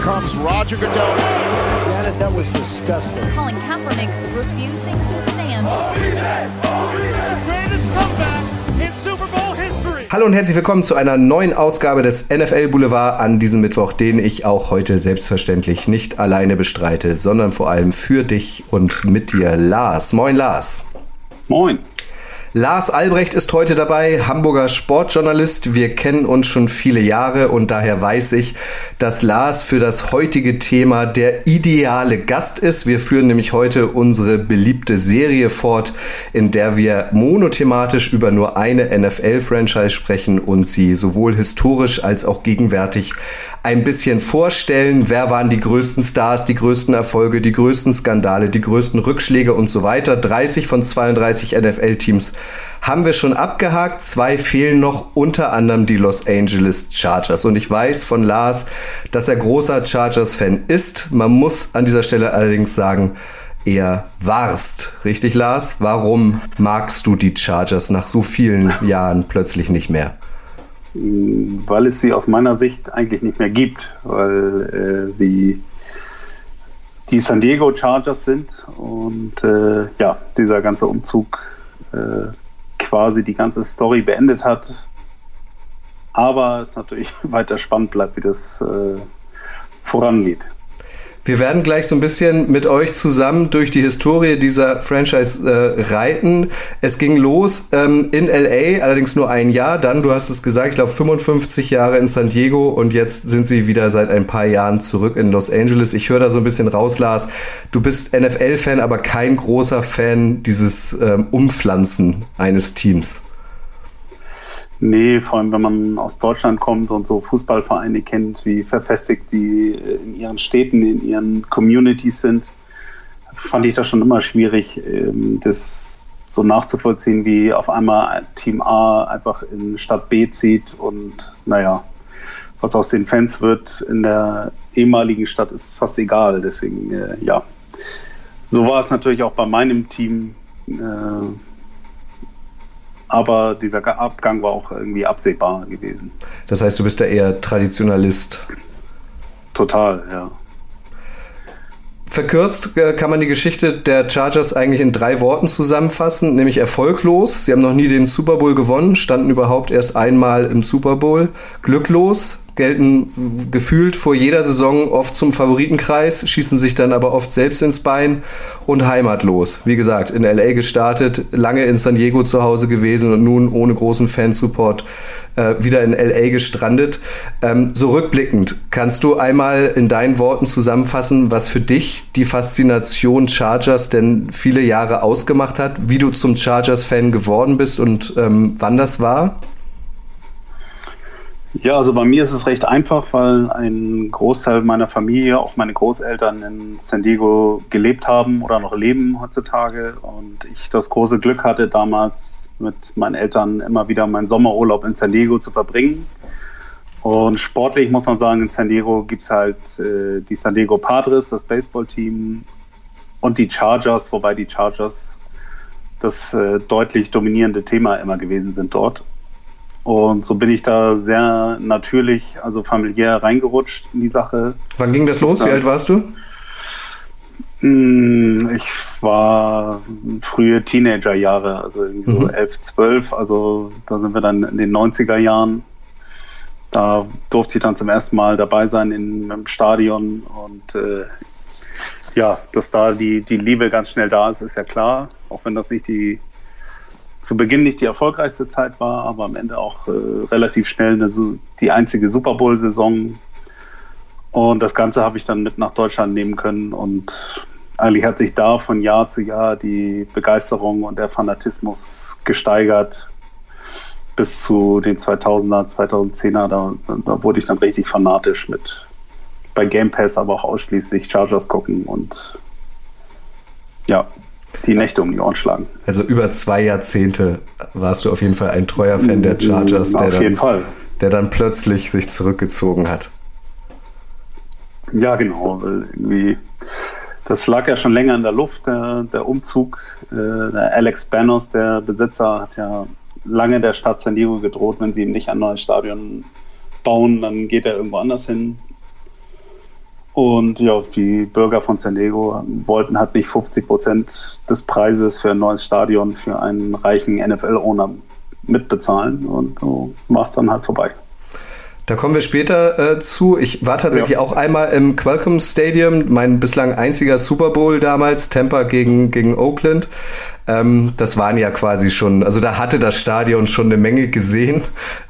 comes Roger Goodell. Janet, that was disgusting. Colin Kaepernick refusing to stand. greatest comeback in Super Bowl history. Hallo und herzlich willkommen zu einer neuen Ausgabe des NFL Boulevard an diesem Mittwoch, den ich auch heute selbstverständlich nicht alleine bestreite, sondern vor allem für dich und mit dir, Lars. Moin, Lars. Moin. Lars Albrecht ist heute dabei, Hamburger Sportjournalist. Wir kennen uns schon viele Jahre und daher weiß ich, dass Lars für das heutige Thema der ideale Gast ist. Wir führen nämlich heute unsere beliebte Serie fort, in der wir monothematisch über nur eine NFL-Franchise sprechen und sie sowohl historisch als auch gegenwärtig ein bisschen vorstellen. Wer waren die größten Stars, die größten Erfolge, die größten Skandale, die größten Rückschläge und so weiter. 30 von 32 NFL-Teams haben wir schon abgehakt. Zwei fehlen noch, unter anderem die Los Angeles Chargers. Und ich weiß von Lars, dass er großer Chargers-Fan ist. Man muss an dieser Stelle allerdings sagen, eher warst. Richtig, Lars? Warum magst du die Chargers nach so vielen Jahren plötzlich nicht mehr? Weil es sie aus meiner Sicht eigentlich nicht mehr gibt, weil äh, sie die San Diego Chargers sind und äh, ja, dieser ganze Umzug äh, quasi die ganze Story beendet hat. Aber es natürlich weiter spannend bleibt, wie das äh, vorangeht. Wir werden gleich so ein bisschen mit euch zusammen durch die Historie dieser Franchise äh, reiten. Es ging los ähm, in LA, allerdings nur ein Jahr. Dann, du hast es gesagt, ich glaube 55 Jahre in San Diego und jetzt sind sie wieder seit ein paar Jahren zurück in Los Angeles. Ich höre da so ein bisschen raus, Lars. Du bist NFL-Fan, aber kein großer Fan dieses ähm, Umpflanzen eines Teams. Nee, vor allem wenn man aus Deutschland kommt und so Fußballvereine kennt, wie verfestigt sie in ihren Städten, in ihren Communities sind, fand ich das schon immer schwierig, ähm, das so nachzuvollziehen, wie auf einmal Team A einfach in Stadt B zieht und naja, was aus den Fans wird in der ehemaligen Stadt ist fast egal. Deswegen, äh, ja, so war es natürlich auch bei meinem Team. Aber dieser Abgang war auch irgendwie absehbar gewesen. Das heißt, du bist da eher Traditionalist. Total, ja. Verkürzt äh, kann man die Geschichte der Chargers eigentlich in drei Worten zusammenfassen, nämlich erfolglos. Sie haben noch nie den Super Bowl gewonnen, standen überhaupt erst einmal im Super Bowl. Glücklos, gelten gefühlt vor jeder Saison oft zum Favoritenkreis, schießen sich dann aber oft selbst ins Bein und heimatlos. Wie gesagt, in LA gestartet, lange in San Diego zu Hause gewesen und nun ohne großen Fansupport äh, wieder in LA gestrandet. Ähm, so rückblickend, kannst du einmal in deinen Worten zusammenfassen, was für dich die Faszination Chargers denn viele Jahre ausgemacht hat, wie du zum Chargers-Fan geworden bist und ähm, wann das war? Ja, also bei mir ist es recht einfach, weil ein Großteil meiner Familie, auch meine Großeltern in San Diego gelebt haben oder noch leben heutzutage. Und ich das große Glück hatte, damals mit meinen Eltern immer wieder meinen Sommerurlaub in San Diego zu verbringen. Und sportlich muss man sagen, in San Diego gibt es halt äh, die San Diego Padres, das Baseballteam und die Chargers, wobei die Chargers das äh, deutlich dominierende Thema immer gewesen sind dort. Und so bin ich da sehr natürlich, also familiär reingerutscht in die Sache. Wann ging das los? Wie alt warst du? Hm, ich war frühe Teenagerjahre, also irgendwie so 11, 12. Also da sind wir dann in den 90er Jahren. Da durfte ich dann zum ersten Mal dabei sein in, im Stadion. Und äh, ja, dass da die, die Liebe ganz schnell da ist, ist ja klar. Auch wenn das nicht die zu Beginn nicht die erfolgreichste Zeit war, aber am Ende auch äh, relativ schnell eine, die einzige Super Bowl-Saison. Und das Ganze habe ich dann mit nach Deutschland nehmen können und eigentlich hat sich da von Jahr zu Jahr die Begeisterung und der Fanatismus gesteigert bis zu den 2000er, 2010er. Da, da wurde ich dann richtig fanatisch mit bei Game Pass, aber auch ausschließlich Chargers gucken und ja, die Nächte um die Ohren schlagen. Also über zwei Jahrzehnte warst du auf jeden Fall ein treuer Fan der Chargers, der, dann, der dann plötzlich sich zurückgezogen hat. Ja, genau. Irgendwie, das lag ja schon länger in der Luft, der, der Umzug. Äh, der Alex Banos, der Besitzer, hat ja lange der Stadt San Diego gedroht, wenn sie ihm nicht ein neues Stadion bauen, dann geht er irgendwo anders hin. Und ja, die Bürger von San Diego wollten halt nicht 50 Prozent des Preises für ein neues Stadion für einen reichen NFL-Owner mitbezahlen. Und so war es dann halt vorbei. Da kommen wir später äh, zu. Ich war tatsächlich ja. auch einmal im Qualcomm Stadium, mein bislang einziger Super Bowl damals, Tampa gegen, gegen Oakland. Ähm, das waren ja quasi schon, also da hatte das Stadion schon eine Menge gesehen.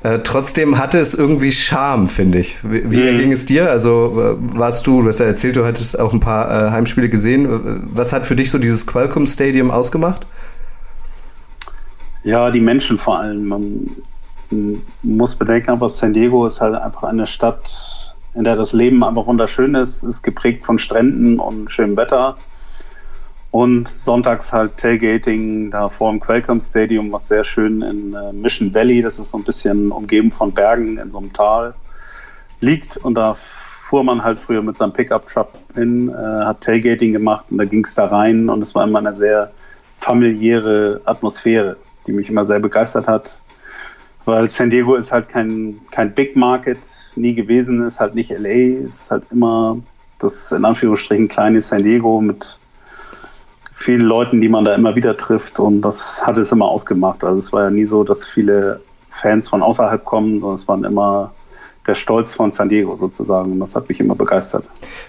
Äh, trotzdem hatte es irgendwie Charme, finde ich. Wie, wie mhm. ging es dir? Also äh, warst du, du hast ja erzählt, du hattest auch ein paar äh, Heimspiele gesehen. Was hat für dich so dieses Qualcomm Stadium ausgemacht? Ja, die Menschen vor allem. Man, muss bedenken, aber San Diego ist halt einfach eine Stadt, in der das Leben einfach wunderschön ist, ist geprägt von Stränden und schönem Wetter. Und sonntags halt Tailgating da vor dem Qualcomm Stadium, was sehr schön in äh, Mission Valley, das ist so ein bisschen umgeben von Bergen in so einem Tal, liegt. Und da fuhr man halt früher mit seinem Pickup-Truck hin, äh, hat Tailgating gemacht und da ging es da rein und es war immer eine sehr familiäre Atmosphäre, die mich immer sehr begeistert hat weil San Diego ist halt kein, kein Big Market, nie gewesen, ist halt nicht LA, ist halt immer das in Anführungsstrichen kleine San Diego mit vielen Leuten, die man da immer wieder trifft und das hat es immer ausgemacht. Also es war ja nie so, dass viele Fans von außerhalb kommen, sondern es waren immer der Stolz von San Diego sozusagen. Und das hat mich immer begeistert.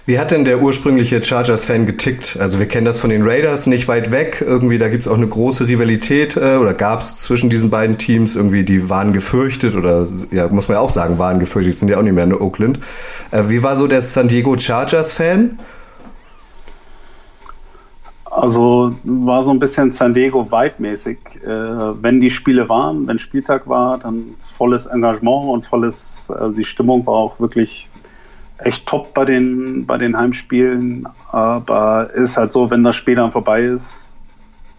Wie hat denn der ursprüngliche Chargers-Fan getickt? Also wir kennen das von den Raiders nicht weit weg. Irgendwie, da gibt es auch eine große Rivalität äh, oder gab es zwischen diesen beiden Teams. Irgendwie, die waren gefürchtet oder, ja, muss man ja auch sagen, waren gefürchtet, sind ja auch nicht mehr in Oakland. Äh, wie war so der San Diego Chargers-Fan? Also war so ein bisschen San Diego weitmäßig. Äh, wenn die Spiele waren, wenn Spieltag war, dann volles Engagement und volles, also die Stimmung war auch wirklich echt top bei den, bei den Heimspielen. Aber ist halt so, wenn das Spiel dann vorbei ist,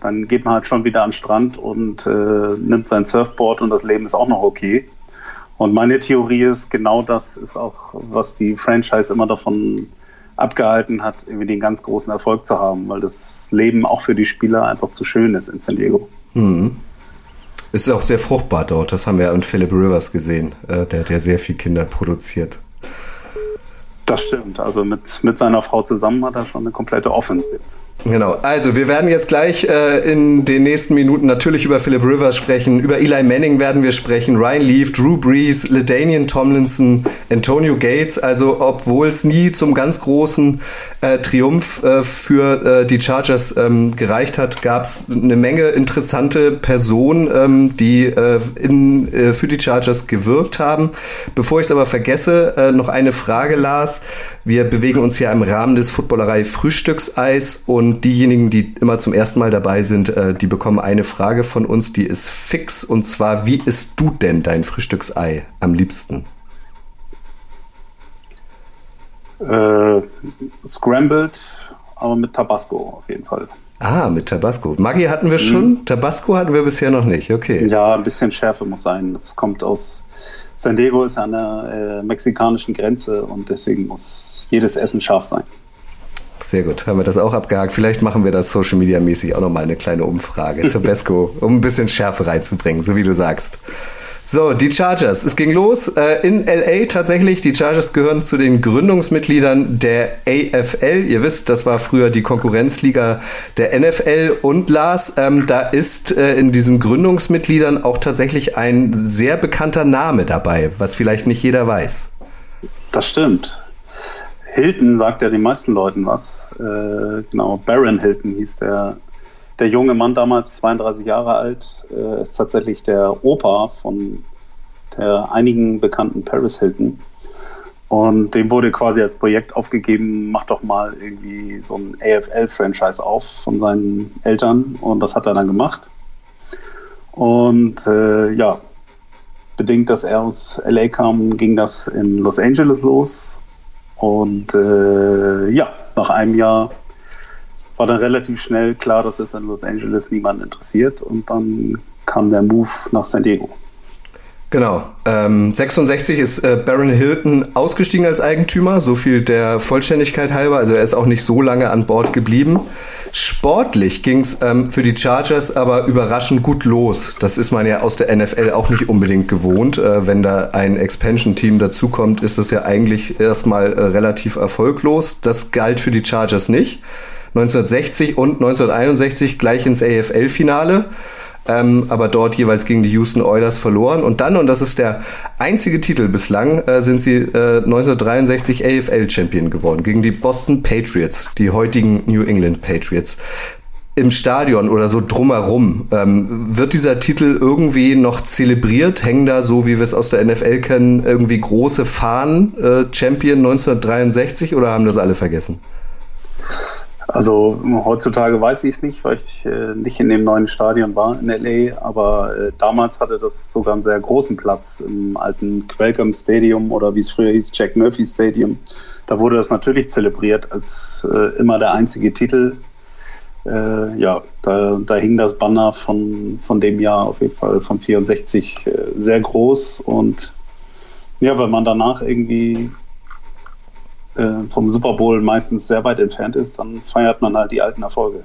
dann geht man halt schon wieder an den Strand und äh, nimmt sein Surfboard und das Leben ist auch noch okay. Und meine Theorie ist, genau das ist auch, was die Franchise immer davon abgehalten hat, irgendwie den ganz großen Erfolg zu haben, weil das Leben auch für die Spieler einfach zu schön ist in San Diego. Mhm. Es ist auch sehr fruchtbar dort, das haben wir an Philip Rivers gesehen, äh, der hat ja sehr viel Kinder produziert. Das stimmt, also mit, mit seiner Frau zusammen hat er schon eine komplette Offense jetzt. Genau, also wir werden jetzt gleich äh, in den nächsten Minuten natürlich über Philip Rivers sprechen, über Eli Manning werden wir sprechen, Ryan Leaf, Drew Brees, LaDainian Tomlinson, Antonio Gates, also obwohl es nie zum ganz großen äh, Triumph äh, für äh, die Chargers ähm, gereicht hat, gab es eine Menge interessante Personen, ähm, die äh, in, äh, für die Chargers gewirkt haben. Bevor ich es aber vergesse, noch eine Frage, Lars. Wir bewegen uns hier im Rahmen des Footballerei Frühstückseis und diejenigen, die immer zum ersten Mal dabei sind, äh, die bekommen eine Frage von uns, die ist fix und zwar, wie isst du denn dein Frühstücksei am liebsten? Äh, scrambled, aber mit Tabasco auf jeden Fall. Ah, mit Tabasco. Maggi hatten wir schon, mhm. Tabasco hatten wir bisher noch nicht, okay. Ja, ein bisschen Schärfe muss sein. Das kommt aus San Diego ist an der äh, mexikanischen Grenze und deswegen muss jedes Essen scharf sein. Sehr gut, haben wir das auch abgehakt. Vielleicht machen wir das Social Media mäßig auch nochmal eine kleine Umfrage. Tabasco, um ein bisschen Schärfe reinzubringen, so wie du sagst. So, die Chargers. Es ging los äh, in LA tatsächlich. Die Chargers gehören zu den Gründungsmitgliedern der AFL. Ihr wisst, das war früher die Konkurrenzliga der NFL. Und Lars, ähm, da ist äh, in diesen Gründungsmitgliedern auch tatsächlich ein sehr bekannter Name dabei, was vielleicht nicht jeder weiß. Das stimmt. Hilton sagt ja den meisten Leuten was. Äh, genau, Baron Hilton hieß der der junge Mann damals, 32 Jahre alt, äh, ist tatsächlich der Opa von der einigen bekannten Paris Hilton. Und dem wurde quasi als Projekt aufgegeben, mach doch mal irgendwie so ein AFL-Franchise auf von seinen Eltern. Und das hat er dann gemacht. Und äh, ja, bedingt, dass er aus LA kam, ging das in Los Angeles los. Und äh, ja, nach einem Jahr war dann relativ schnell klar, dass es in Los Angeles niemanden interessiert und dann kam der Move nach San Diego. Genau. Ähm, 66 ist äh, Baron Hilton ausgestiegen als Eigentümer, so viel der Vollständigkeit halber. Also er ist auch nicht so lange an Bord geblieben. Sportlich ging es ähm, für die Chargers aber überraschend gut los. Das ist man ja aus der NFL auch nicht unbedingt gewohnt. Äh, wenn da ein Expansion-Team dazukommt, ist das ja eigentlich erstmal äh, relativ erfolglos. Das galt für die Chargers nicht. 1960 und 1961 gleich ins AFL-Finale ähm, aber dort jeweils gegen die Houston Oilers verloren. Und dann, und das ist der einzige Titel bislang, äh, sind sie äh, 1963 AFL-Champion geworden gegen die Boston Patriots, die heutigen New England Patriots. Im Stadion oder so drumherum, ähm, wird dieser Titel irgendwie noch zelebriert? Hängen da, so wie wir es aus der NFL kennen, irgendwie große Fahnen, äh, Champion 1963 oder haben das alle vergessen? Also heutzutage weiß ich es nicht, weil ich äh, nicht in dem neuen Stadion war in LA, aber äh, damals hatte das sogar einen sehr großen Platz im alten Qualcomm Stadium oder wie es früher hieß, Jack Murphy Stadium. Da wurde das natürlich zelebriert als äh, immer der einzige Titel. Äh, ja, da, da, hing das Banner von, von dem Jahr auf jeden Fall von 64 äh, sehr groß und ja, weil man danach irgendwie äh, vom Super Bowl meistens sehr weit entfernt ist, dann feiert man halt die alten Erfolge.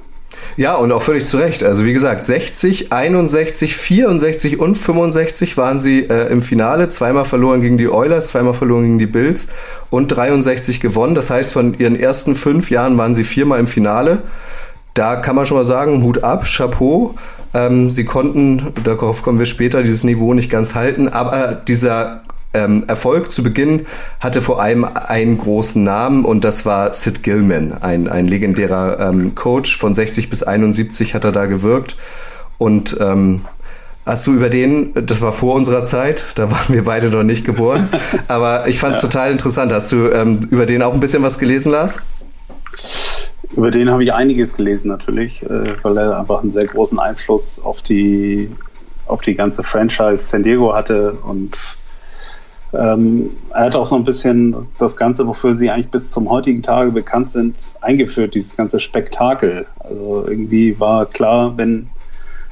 Ja, und auch völlig zu Recht. Also wie gesagt, 60, 61, 64 und 65 waren sie äh, im Finale. Zweimal verloren gegen die Oilers, zweimal verloren gegen die Bills und 63 gewonnen. Das heißt, von ihren ersten fünf Jahren waren sie viermal im Finale. Da kann man schon mal sagen, Hut ab, Chapeau. Ähm, sie konnten, darauf kommen wir später, dieses Niveau nicht ganz halten, aber dieser ähm, Erfolg zu Beginn hatte vor allem einen großen Namen und das war Sid Gilman, ein, ein legendärer ähm, Coach. Von 60 bis 71 hat er da gewirkt. Und ähm, hast du über den, das war vor unserer Zeit, da waren wir beide noch nicht geboren, aber ich fand es ja. total interessant. Hast du ähm, über den auch ein bisschen was gelesen, Lars? Über den habe ich einiges gelesen natürlich, äh, weil er einfach einen sehr großen Einfluss auf die auf die ganze Franchise San Diego hatte und ähm, er hat auch so ein bisschen das, das, Ganze, wofür sie eigentlich bis zum heutigen Tage bekannt sind, eingeführt, dieses ganze Spektakel. Also irgendwie war klar, wenn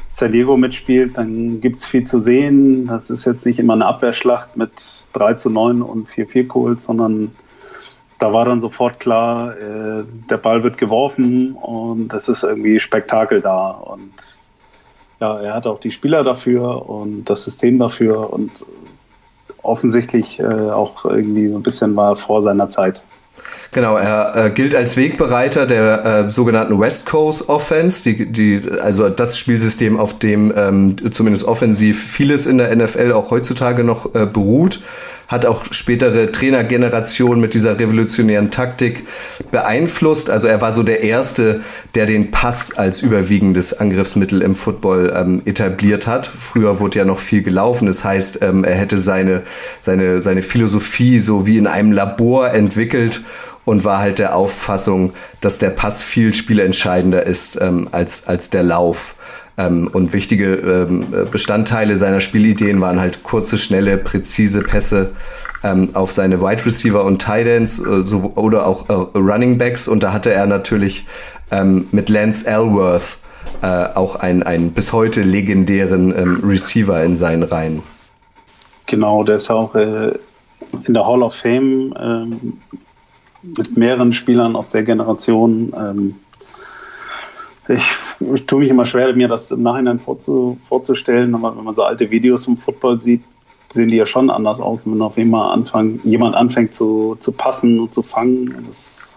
San Diego mitspielt, dann gibt es viel zu sehen. Das ist jetzt nicht immer eine Abwehrschlacht mit 3 zu 9 und 4 4 Calls, sondern da war dann sofort klar, äh, der Ball wird geworfen und es ist irgendwie Spektakel da. Und ja, er hat auch die Spieler dafür und das System dafür und offensichtlich äh, auch irgendwie so ein bisschen war vor seiner Zeit. Genau, er äh, gilt als Wegbereiter der äh, sogenannten West Coast Offense, die, die, also das Spielsystem, auf dem ähm, zumindest offensiv vieles in der NFL auch heutzutage noch äh, beruht hat auch spätere Trainergenerationen mit dieser revolutionären Taktik beeinflusst. Also er war so der Erste, der den Pass als überwiegendes Angriffsmittel im Football ähm, etabliert hat. Früher wurde ja noch viel gelaufen. Das heißt, ähm, er hätte seine, seine, seine Philosophie so wie in einem Labor entwickelt und war halt der Auffassung, dass der Pass viel spielentscheidender ist ähm, als, als der Lauf. Ähm, und wichtige ähm, Bestandteile seiner Spielideen waren halt kurze, schnelle, präzise Pässe ähm, auf seine Wide Receiver und Tight Ends äh, so, oder auch äh, Running Backs. Und da hatte er natürlich ähm, mit Lance Elworth äh, auch einen, einen bis heute legendären ähm, Receiver in seinen Reihen. Genau, der ist auch äh, in der Hall of Fame ähm, mit mehreren Spielern aus der Generation ich, ich tue mich immer schwer, mir das im Nachhinein vorzu, vorzustellen, aber wenn man so alte Videos vom Football sieht, sehen die ja schon anders aus. Und wenn auf einmal anfangen, jemand anfängt zu, zu passen und zu fangen, das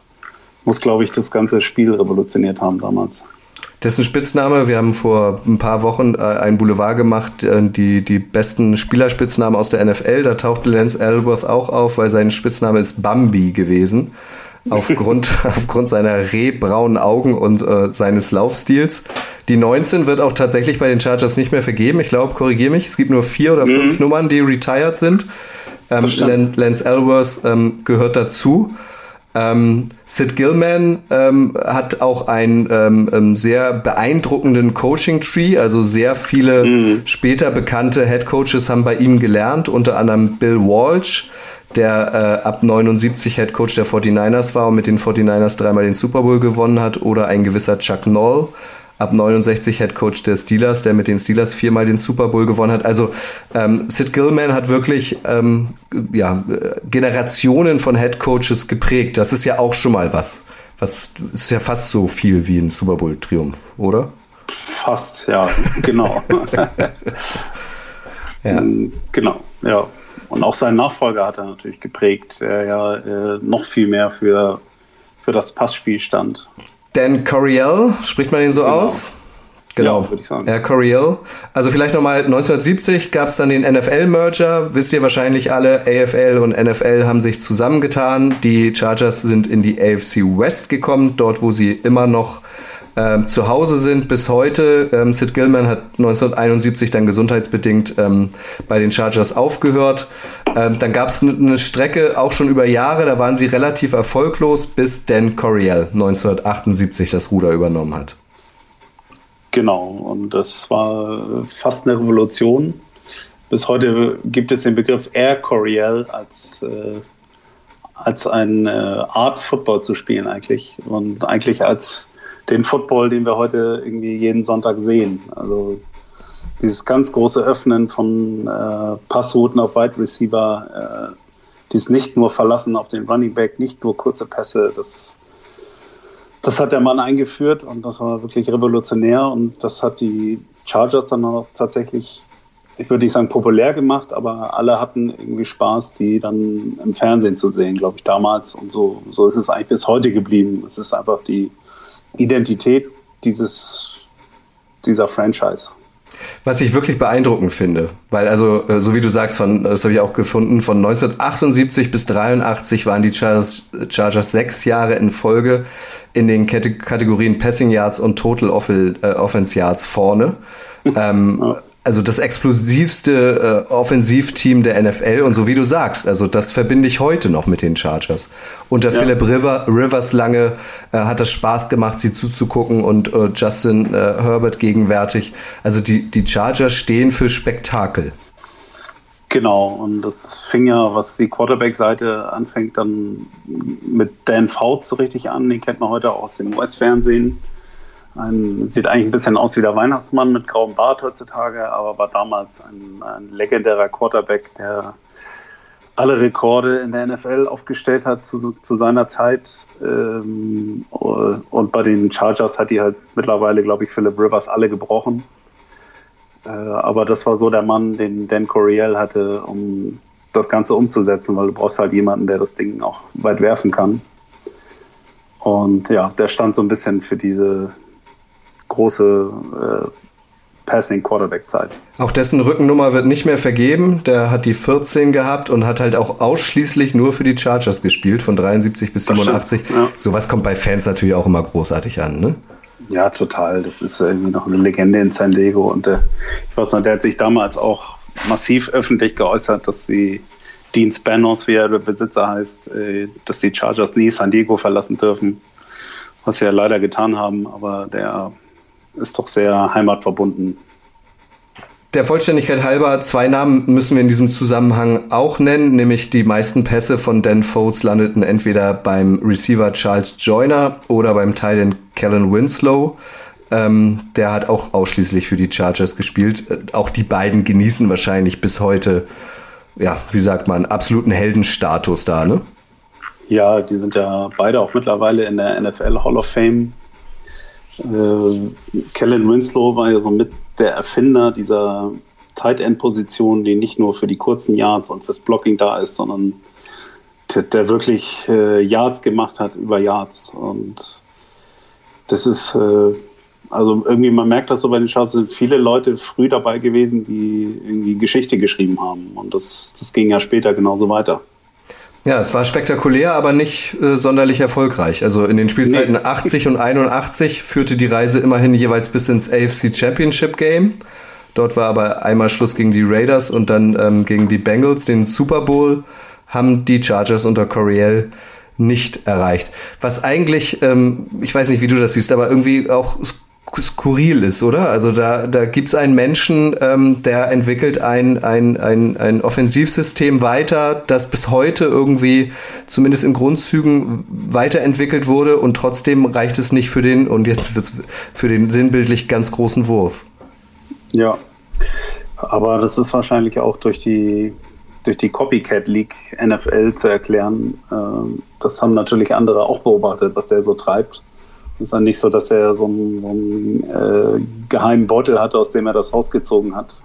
muss, glaube ich, das ganze Spiel revolutioniert haben damals. Dessen Spitzname, wir haben vor ein paar Wochen äh, ein Boulevard gemacht, äh, die, die besten Spielerspitznamen aus der NFL. Da tauchte Lance Elworth auch auf, weil sein Spitzname ist Bambi gewesen aufgrund, aufgrund seiner rehbraunen Augen und äh, seines Laufstils. Die 19 wird auch tatsächlich bei den Chargers nicht mehr vergeben. Ich glaube, korrigiere mich, es gibt nur vier oder mhm. fünf Nummern, die retired sind. Ähm, Lance Elworth ähm, gehört dazu. Ähm, Sid Gillman ähm, hat auch einen ähm, ähm sehr beeindruckenden Coaching-Tree, also sehr viele mhm. später bekannte Head Coaches haben bei ihm gelernt, unter anderem Bill Walsh, der äh, ab 79 Head Coach der 49ers war und mit den 49ers dreimal den Super Bowl gewonnen hat, oder ein gewisser Chuck Noll, ab 69 Head Coach der Steelers, der mit den Steelers viermal den Super Bowl gewonnen hat. Also ähm, Sid Gillman hat wirklich ähm, ja, Generationen von Head Coaches geprägt. Das ist ja auch schon mal was. Was ist ja fast so viel wie ein Super Bowl Triumph, oder? Fast, ja, genau. ja. Genau, ja. Und auch seinen Nachfolger hat er natürlich geprägt, der ja äh, noch viel mehr für, für das Passspiel stand. Dan Coriel, spricht man ihn so genau. aus? Genau, ja, würde ich sagen. Herr Coriel. Also vielleicht nochmal, 1970 gab es dann den NFL-Merger. Wisst ihr wahrscheinlich alle, AFL und NFL haben sich zusammengetan. Die Chargers sind in die AFC West gekommen, dort wo sie immer noch ähm, zu Hause sind bis heute. Ähm, Sid Gillman hat 1971 dann gesundheitsbedingt ähm, bei den Chargers aufgehört. Ähm, dann gab es eine Strecke auch schon über Jahre, da waren sie relativ erfolglos, bis Dan Coriel 1978 das Ruder übernommen hat. Genau, und das war fast eine Revolution. Bis heute gibt es den Begriff Air Coriel als, äh, als eine Art Football zu spielen eigentlich und eigentlich als den Football, den wir heute irgendwie jeden Sonntag sehen. Also dieses ganz große Öffnen von äh, Passrouten auf Wide Receiver, äh, dieses nicht nur Verlassen auf den Running Back, nicht nur kurze Pässe, das, das hat der Mann eingeführt und das war wirklich revolutionär und das hat die Chargers dann auch tatsächlich, ich würde nicht sagen populär gemacht, aber alle hatten irgendwie Spaß, die dann im Fernsehen zu sehen, glaube ich, damals und so, so ist es eigentlich bis heute geblieben. Es ist einfach die, Identität dieses, dieser Franchise. Was ich wirklich beeindruckend finde, weil also, äh, so wie du sagst, von, das habe ich auch gefunden, von 1978 bis 83 waren die Chargers, Chargers sechs Jahre in Folge in den Kategorien Passing Yards und Total äh, Offense Yards vorne. ähm, ja also das explosivste äh, Offensivteam der NFL und so wie du sagst, also das verbinde ich heute noch mit den Chargers. Unter ja. Philip River, Rivers lange äh, hat das Spaß gemacht, sie zuzugucken und äh, Justin äh, Herbert gegenwärtig. Also die, die Chargers stehen für Spektakel. Genau, und das fing ja, was die Quarterback-Seite anfängt, dann mit Dan Fouts so richtig an. Den kennt man heute auch aus dem US-Fernsehen ein, sieht eigentlich ein bisschen aus wie der Weihnachtsmann mit grauem Bart heutzutage, aber war damals ein, ein legendärer Quarterback, der alle Rekorde in der NFL aufgestellt hat zu, zu seiner Zeit. Ähm, und bei den Chargers hat die halt mittlerweile, glaube ich, Philip Rivers alle gebrochen. Äh, aber das war so der Mann, den Dan Coriel hatte, um das Ganze umzusetzen, weil du brauchst halt jemanden, der das Ding auch weit werfen kann. Und ja, der stand so ein bisschen für diese, große äh, Passing Quarterback Zeit. Auch dessen Rückennummer wird nicht mehr vergeben. Der hat die 14 gehabt und hat halt auch ausschließlich nur für die Chargers gespielt, von 73 bis 87. Ja. Sowas kommt bei Fans natürlich auch immer großartig an, ne? Ja, total. Das ist irgendwie noch eine Legende in San Diego. Und der, ich weiß noch, der hat sich damals auch massiv öffentlich geäußert, dass sie Dean Spanos, wie er der Besitzer heißt, äh, dass die Chargers nie San Diego verlassen dürfen. Was sie ja leider getan haben, aber der ist doch sehr heimatverbunden. Der Vollständigkeit halber, zwei Namen müssen wir in diesem Zusammenhang auch nennen, nämlich die meisten Pässe von Dan Foles landeten entweder beim Receiver Charles Joyner oder beim Titan Kellen Winslow. Ähm, der hat auch ausschließlich für die Chargers gespielt. Äh, auch die beiden genießen wahrscheinlich bis heute, ja, wie sagt man, absoluten Heldenstatus da, ne? Ja, die sind ja beide auch mittlerweile in der NFL Hall of Fame äh, Kellen Winslow war ja so mit der Erfinder dieser Tight End Position, die nicht nur für die kurzen Yards und fürs Blocking da ist, sondern der, der wirklich äh, Yards gemacht hat über Yards. Und das ist, äh, also irgendwie, man merkt das so bei den Charts, sind viele Leute früh dabei gewesen, die irgendwie Geschichte geschrieben haben. Und das, das ging ja später genauso weiter. Ja, es war spektakulär, aber nicht äh, sonderlich erfolgreich. Also in den Spielzeiten nee. 80 und 81 führte die Reise immerhin jeweils bis ins AFC Championship Game. Dort war aber einmal Schluss gegen die Raiders und dann ähm, gegen die Bengals. Den Super Bowl haben die Chargers unter Coriel nicht erreicht. Was eigentlich, ähm, ich weiß nicht, wie du das siehst, aber irgendwie auch skurril ist, oder? Also da, da gibt es einen Menschen, ähm, der entwickelt ein, ein, ein, ein Offensivsystem weiter, das bis heute irgendwie zumindest in Grundzügen weiterentwickelt wurde und trotzdem reicht es nicht für den, und jetzt für den sinnbildlich ganz großen Wurf. Ja, aber das ist wahrscheinlich auch durch die durch die Copycat League NFL zu erklären. Ähm, das haben natürlich andere auch beobachtet, was der so treibt. Es ist dann nicht so, dass er so einen, so einen äh, geheimen Beutel hatte, aus dem er das rausgezogen hat,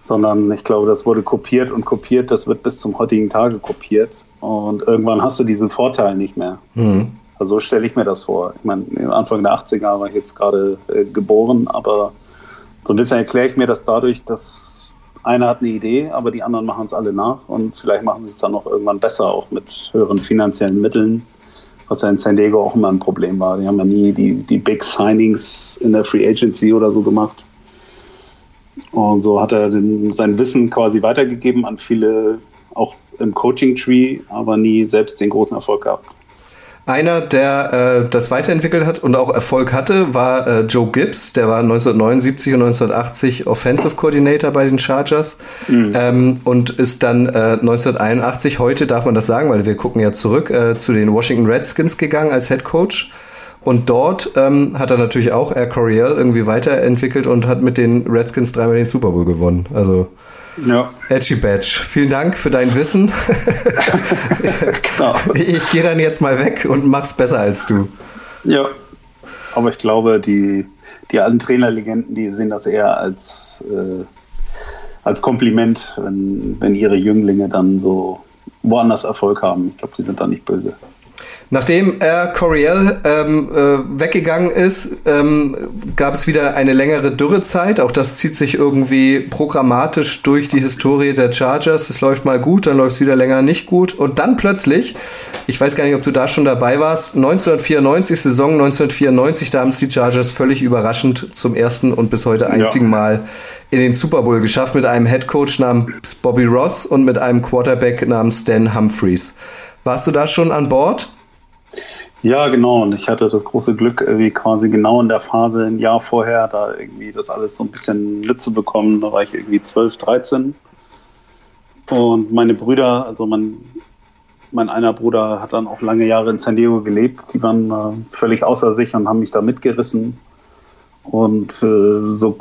sondern ich glaube, das wurde kopiert und kopiert. Das wird bis zum heutigen Tage kopiert. Und irgendwann hast du diesen Vorteil nicht mehr. Mhm. Also so stelle ich mir das vor. Ich meine, Anfang der 80er war ich jetzt gerade äh, geboren, aber so ein bisschen erkläre ich mir das dadurch, dass einer hat eine Idee, aber die anderen machen es alle nach und vielleicht machen sie es dann noch irgendwann besser, auch mit höheren finanziellen Mitteln, was ja in San Diego auch immer ein Problem war. Die haben ja nie die, die Big Signings in der Free Agency oder so gemacht. Und so hat er den, sein Wissen quasi weitergegeben an viele, auch im Coaching-Tree, aber nie selbst den großen Erfolg gehabt. Einer, der äh, das weiterentwickelt hat und auch Erfolg hatte, war äh, Joe Gibbs. Der war 1979 und 1980 Offensive Coordinator bei den Chargers mhm. ähm, und ist dann äh, 1981, heute darf man das sagen, weil wir gucken ja zurück, äh, zu den Washington Redskins gegangen als Head Coach. Und dort ähm, hat er natürlich auch Air Coryell irgendwie weiterentwickelt und hat mit den Redskins dreimal den Super Bowl gewonnen. Also ja. Edgy Badge, vielen Dank für dein Wissen. genau. Ich gehe dann jetzt mal weg und mach's besser als du. Ja, aber ich glaube, die, die alten Trainerlegenden, die sehen das eher als, äh, als Kompliment, wenn, wenn ihre Jünglinge dann so woanders Erfolg haben. Ich glaube, die sind da nicht böse. Nachdem er Coriel ähm, äh, weggegangen ist, ähm, gab es wieder eine längere Dürrezeit. Auch das zieht sich irgendwie programmatisch durch die Historie der Chargers. Es läuft mal gut, dann läuft es wieder länger nicht gut. Und dann plötzlich, ich weiß gar nicht, ob du da schon dabei warst, 1994, Saison 1994, da haben es die Chargers völlig überraschend zum ersten und bis heute einzigen ja. Mal in den Super Bowl geschafft mit einem Head Coach namens Bobby Ross und mit einem Quarterback namens Stan Humphreys. Warst du da schon an Bord? Ja, genau. Und ich hatte das große Glück, wie quasi genau in der Phase ein Jahr vorher, da irgendwie das alles so ein bisschen Lütze bekommen. Da war ich irgendwie 12, 13. Und meine Brüder, also mein, mein einer Bruder hat dann auch lange Jahre in San Diego gelebt. Die waren äh, völlig außer sich und haben mich da mitgerissen. Und äh, so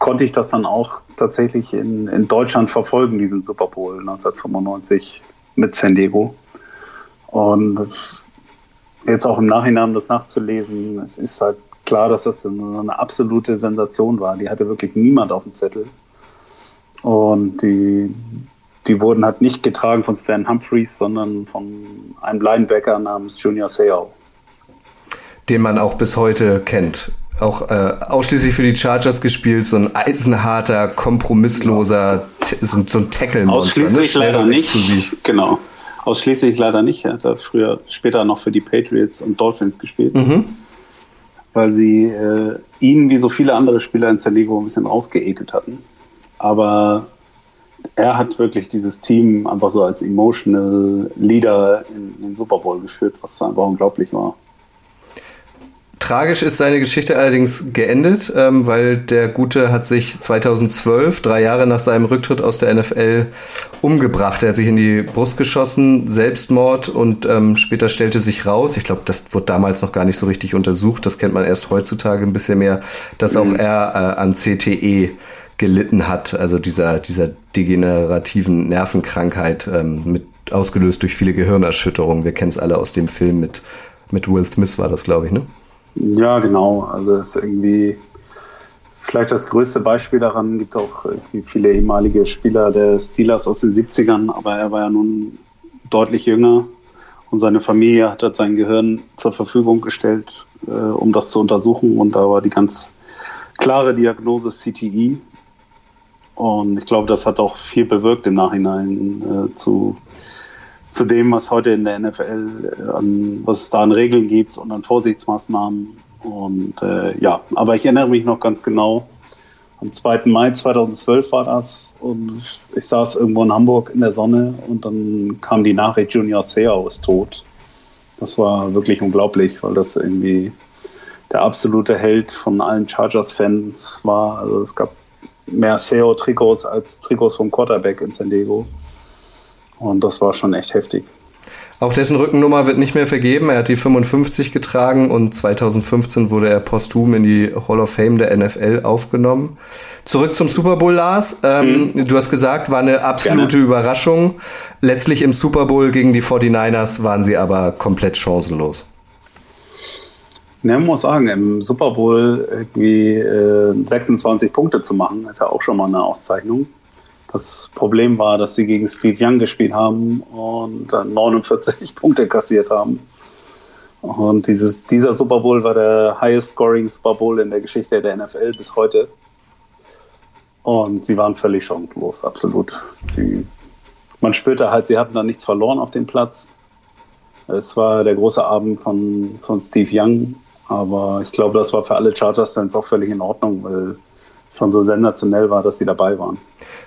konnte ich das dann auch tatsächlich in, in Deutschland verfolgen, diesen Super Bowl 1995 mit San Diego. Und jetzt auch im Nachhinein das nachzulesen, es ist halt klar, dass das eine absolute Sensation war. Die hatte wirklich niemand auf dem Zettel. Und die, die wurden halt nicht getragen von Stan Humphreys, sondern von einem Linebacker namens Junior Seau. Den man auch bis heute kennt. Auch äh, ausschließlich für die Chargers gespielt, so ein eisenharter, kompromissloser, so, so ein Tackle-Monster. Ne? Ausschließlich ne? leider nicht. Genau. Ausschließlich leider nicht. Er hat früher, später noch für die Patriots und Dolphins gespielt. Mhm. Weil sie äh, ihn wie so viele andere Spieler in San Diego ein bisschen rausgeekelt hatten. Aber er hat wirklich dieses Team einfach so als emotional Leader in den Super Bowl geführt, was einfach unglaublich war. Tragisch ist seine Geschichte allerdings geendet, ähm, weil der Gute hat sich 2012, drei Jahre nach seinem Rücktritt aus der NFL, umgebracht. Er hat sich in die Brust geschossen, Selbstmord und ähm, später stellte sich raus, ich glaube, das wurde damals noch gar nicht so richtig untersucht, das kennt man erst heutzutage ein bisschen mehr, dass auch mhm. er äh, an CTE gelitten hat, also dieser, dieser degenerativen Nervenkrankheit, ähm, mit, ausgelöst durch viele Gehirnerschütterungen. Wir kennen es alle aus dem Film mit, mit Will Smith, war das, glaube ich, ne? Ja, genau. Also es ist irgendwie vielleicht das größte Beispiel daran. gibt auch viele ehemalige Spieler der Steelers aus den 70ern, aber er war ja nun deutlich jünger und seine Familie hat halt sein Gehirn zur Verfügung gestellt, äh, um das zu untersuchen. Und da war die ganz klare Diagnose CTI. E. Und ich glaube, das hat auch viel bewirkt im Nachhinein äh, zu zu dem, was heute in der NFL, äh, an, was es da an Regeln gibt und an Vorsichtsmaßnahmen. Und äh, ja, aber ich erinnere mich noch ganz genau. Am 2. Mai 2012 war das und ich saß irgendwo in Hamburg in der Sonne und dann kam die Nachricht, Junior Seau ist tot. Das war wirklich unglaublich, weil das irgendwie der absolute Held von allen Chargers-Fans war. Also es gab mehr SEO-Trikots als Trikots vom Quarterback in San Diego. Und das war schon echt heftig. Auch dessen Rückennummer wird nicht mehr vergeben. Er hat die 55 getragen und 2015 wurde er posthum in die Hall of Fame der NFL aufgenommen. Zurück zum Super Bowl, Lars. Ähm, mhm. Du hast gesagt, war eine absolute Gerne. Überraschung. Letztlich im Super Bowl gegen die 49ers waren sie aber komplett chancenlos. Ja, man muss sagen, im Super Bowl irgendwie äh, 26 Punkte zu machen, ist ja auch schon mal eine Auszeichnung. Das Problem war, dass sie gegen Steve Young gespielt haben und dann 49 Punkte kassiert haben. Und dieses, dieser Super Bowl war der highest scoring Super Bowl in der Geschichte der NFL bis heute. Und sie waren völlig chancenlos, absolut. Die, man spürte halt, sie hatten da nichts verloren auf dem Platz. Es war der große Abend von, von Steve Young, aber ich glaube, das war für alle Chargers-Fans auch völlig in Ordnung, weil schon so sensationell war, dass sie dabei waren.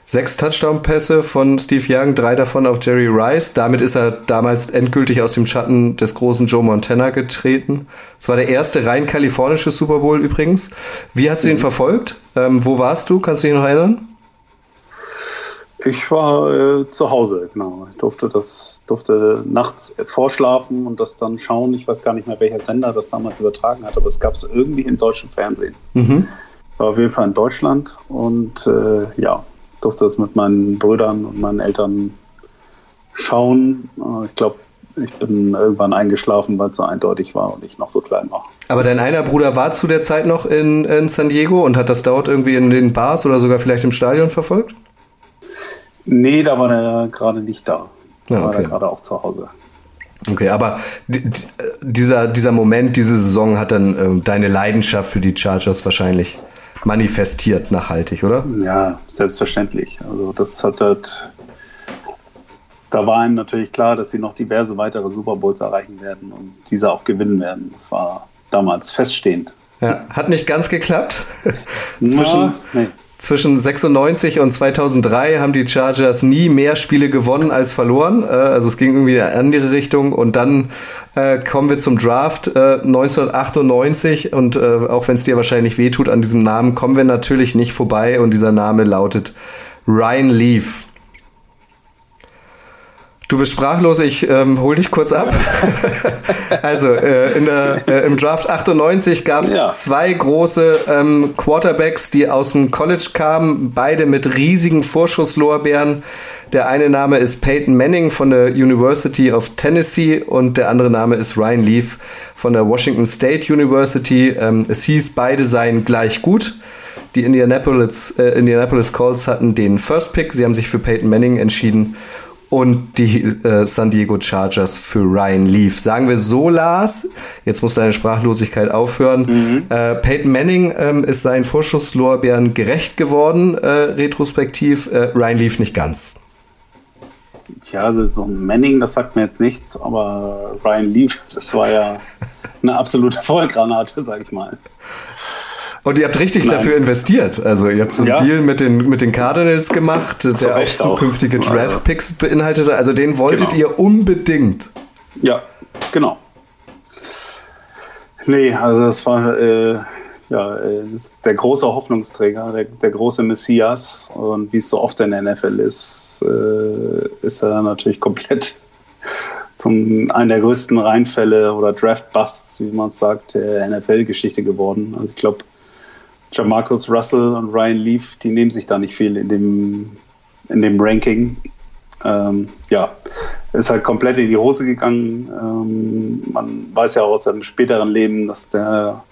Sechs Touchdown-Pässe von Steve Young, drei davon auf Jerry Rice. Damit ist er damals endgültig aus dem Schatten des großen Joe Montana getreten. Es war der erste rein kalifornische Super Bowl übrigens. Wie hast du ihn mhm. verfolgt? Ähm, wo warst du? Kannst du dich noch erinnern? Ich war äh, zu Hause, genau. Ich durfte das, durfte nachts vorschlafen und das dann schauen. Ich weiß gar nicht mehr, welcher Sender das damals übertragen hat, aber es gab es irgendwie im deutschen Fernsehen. Mhm. War auf jeden Fall in Deutschland und äh, ja, durfte das mit meinen Brüdern und meinen Eltern schauen. Äh, ich glaube, ich bin irgendwann eingeschlafen, weil es so eindeutig war und ich noch so klein war. Aber dein einer Bruder war zu der Zeit noch in, in San Diego und hat das dort irgendwie in den Bars oder sogar vielleicht im Stadion verfolgt? Nee, da war er gerade nicht da. Da ja, okay. war er gerade auch zu Hause. Okay, aber dieser, dieser Moment, diese Saison hat dann äh, deine Leidenschaft für die Chargers wahrscheinlich manifestiert nachhaltig, oder? Ja, selbstverständlich. Also das hat halt, da war einem natürlich klar, dass sie noch diverse weitere Super Bowls erreichen werden und diese auch gewinnen werden. Das war damals feststehend. Ja, hat nicht ganz geklappt. Zwischen, Na, nee. Zwischen 96 und 2003 haben die Chargers nie mehr Spiele gewonnen als verloren. Äh, also es ging irgendwie in eine andere Richtung. Und dann äh, kommen wir zum Draft äh, 1998. Und äh, auch wenn es dir wahrscheinlich wehtut an diesem Namen, kommen wir natürlich nicht vorbei. Und dieser Name lautet Ryan Leaf. Du bist sprachlos, ich ähm, hol dich kurz ab. also äh, in der, äh, im Draft 98 gab es ja. zwei große ähm, Quarterbacks, die aus dem College kamen, beide mit riesigen Vorschusslorbeeren. Der eine Name ist Peyton Manning von der University of Tennessee und der andere Name ist Ryan Leaf von der Washington State University. Ähm, es hieß, beide seien gleich gut. Die Indianapolis, äh, Indianapolis Colts hatten den First Pick. Sie haben sich für Peyton Manning entschieden und die äh, San Diego Chargers für Ryan Leaf. Sagen wir so, Lars, jetzt muss deine Sprachlosigkeit aufhören. Mhm. Äh, Peyton Manning ähm, ist seinen Vorschusslorbeeren gerecht geworden, äh, retrospektiv. Äh, Ryan Leaf nicht ganz. Ja, also so ein Manning, das sagt mir jetzt nichts, aber Ryan Leaf, das war ja eine absolute Vollgranate, sag ich mal. Und ihr habt richtig Nein. dafür investiert. Also ihr habt so einen ja. Deal mit den, mit den Cardinals gemacht, der auch zukünftige Draft-Picks beinhaltete. Also den wolltet genau. ihr unbedingt. Ja, genau. Nee, also das war äh, ja, das der große Hoffnungsträger, der, der, große Messias. Und wie es so oft in der NFL ist, äh, ist er natürlich komplett zum einen der größten Reinfälle oder Draft-Busts, wie man es sagt, der NFL-Geschichte geworden. Also ich glaube, Jamarcus Russell und Ryan Leaf, die nehmen sich da nicht viel in dem, in dem Ranking. Ähm, ja, ist halt komplett in die Hose gegangen. Ähm, man weiß ja auch aus seinem späteren Leben, dass der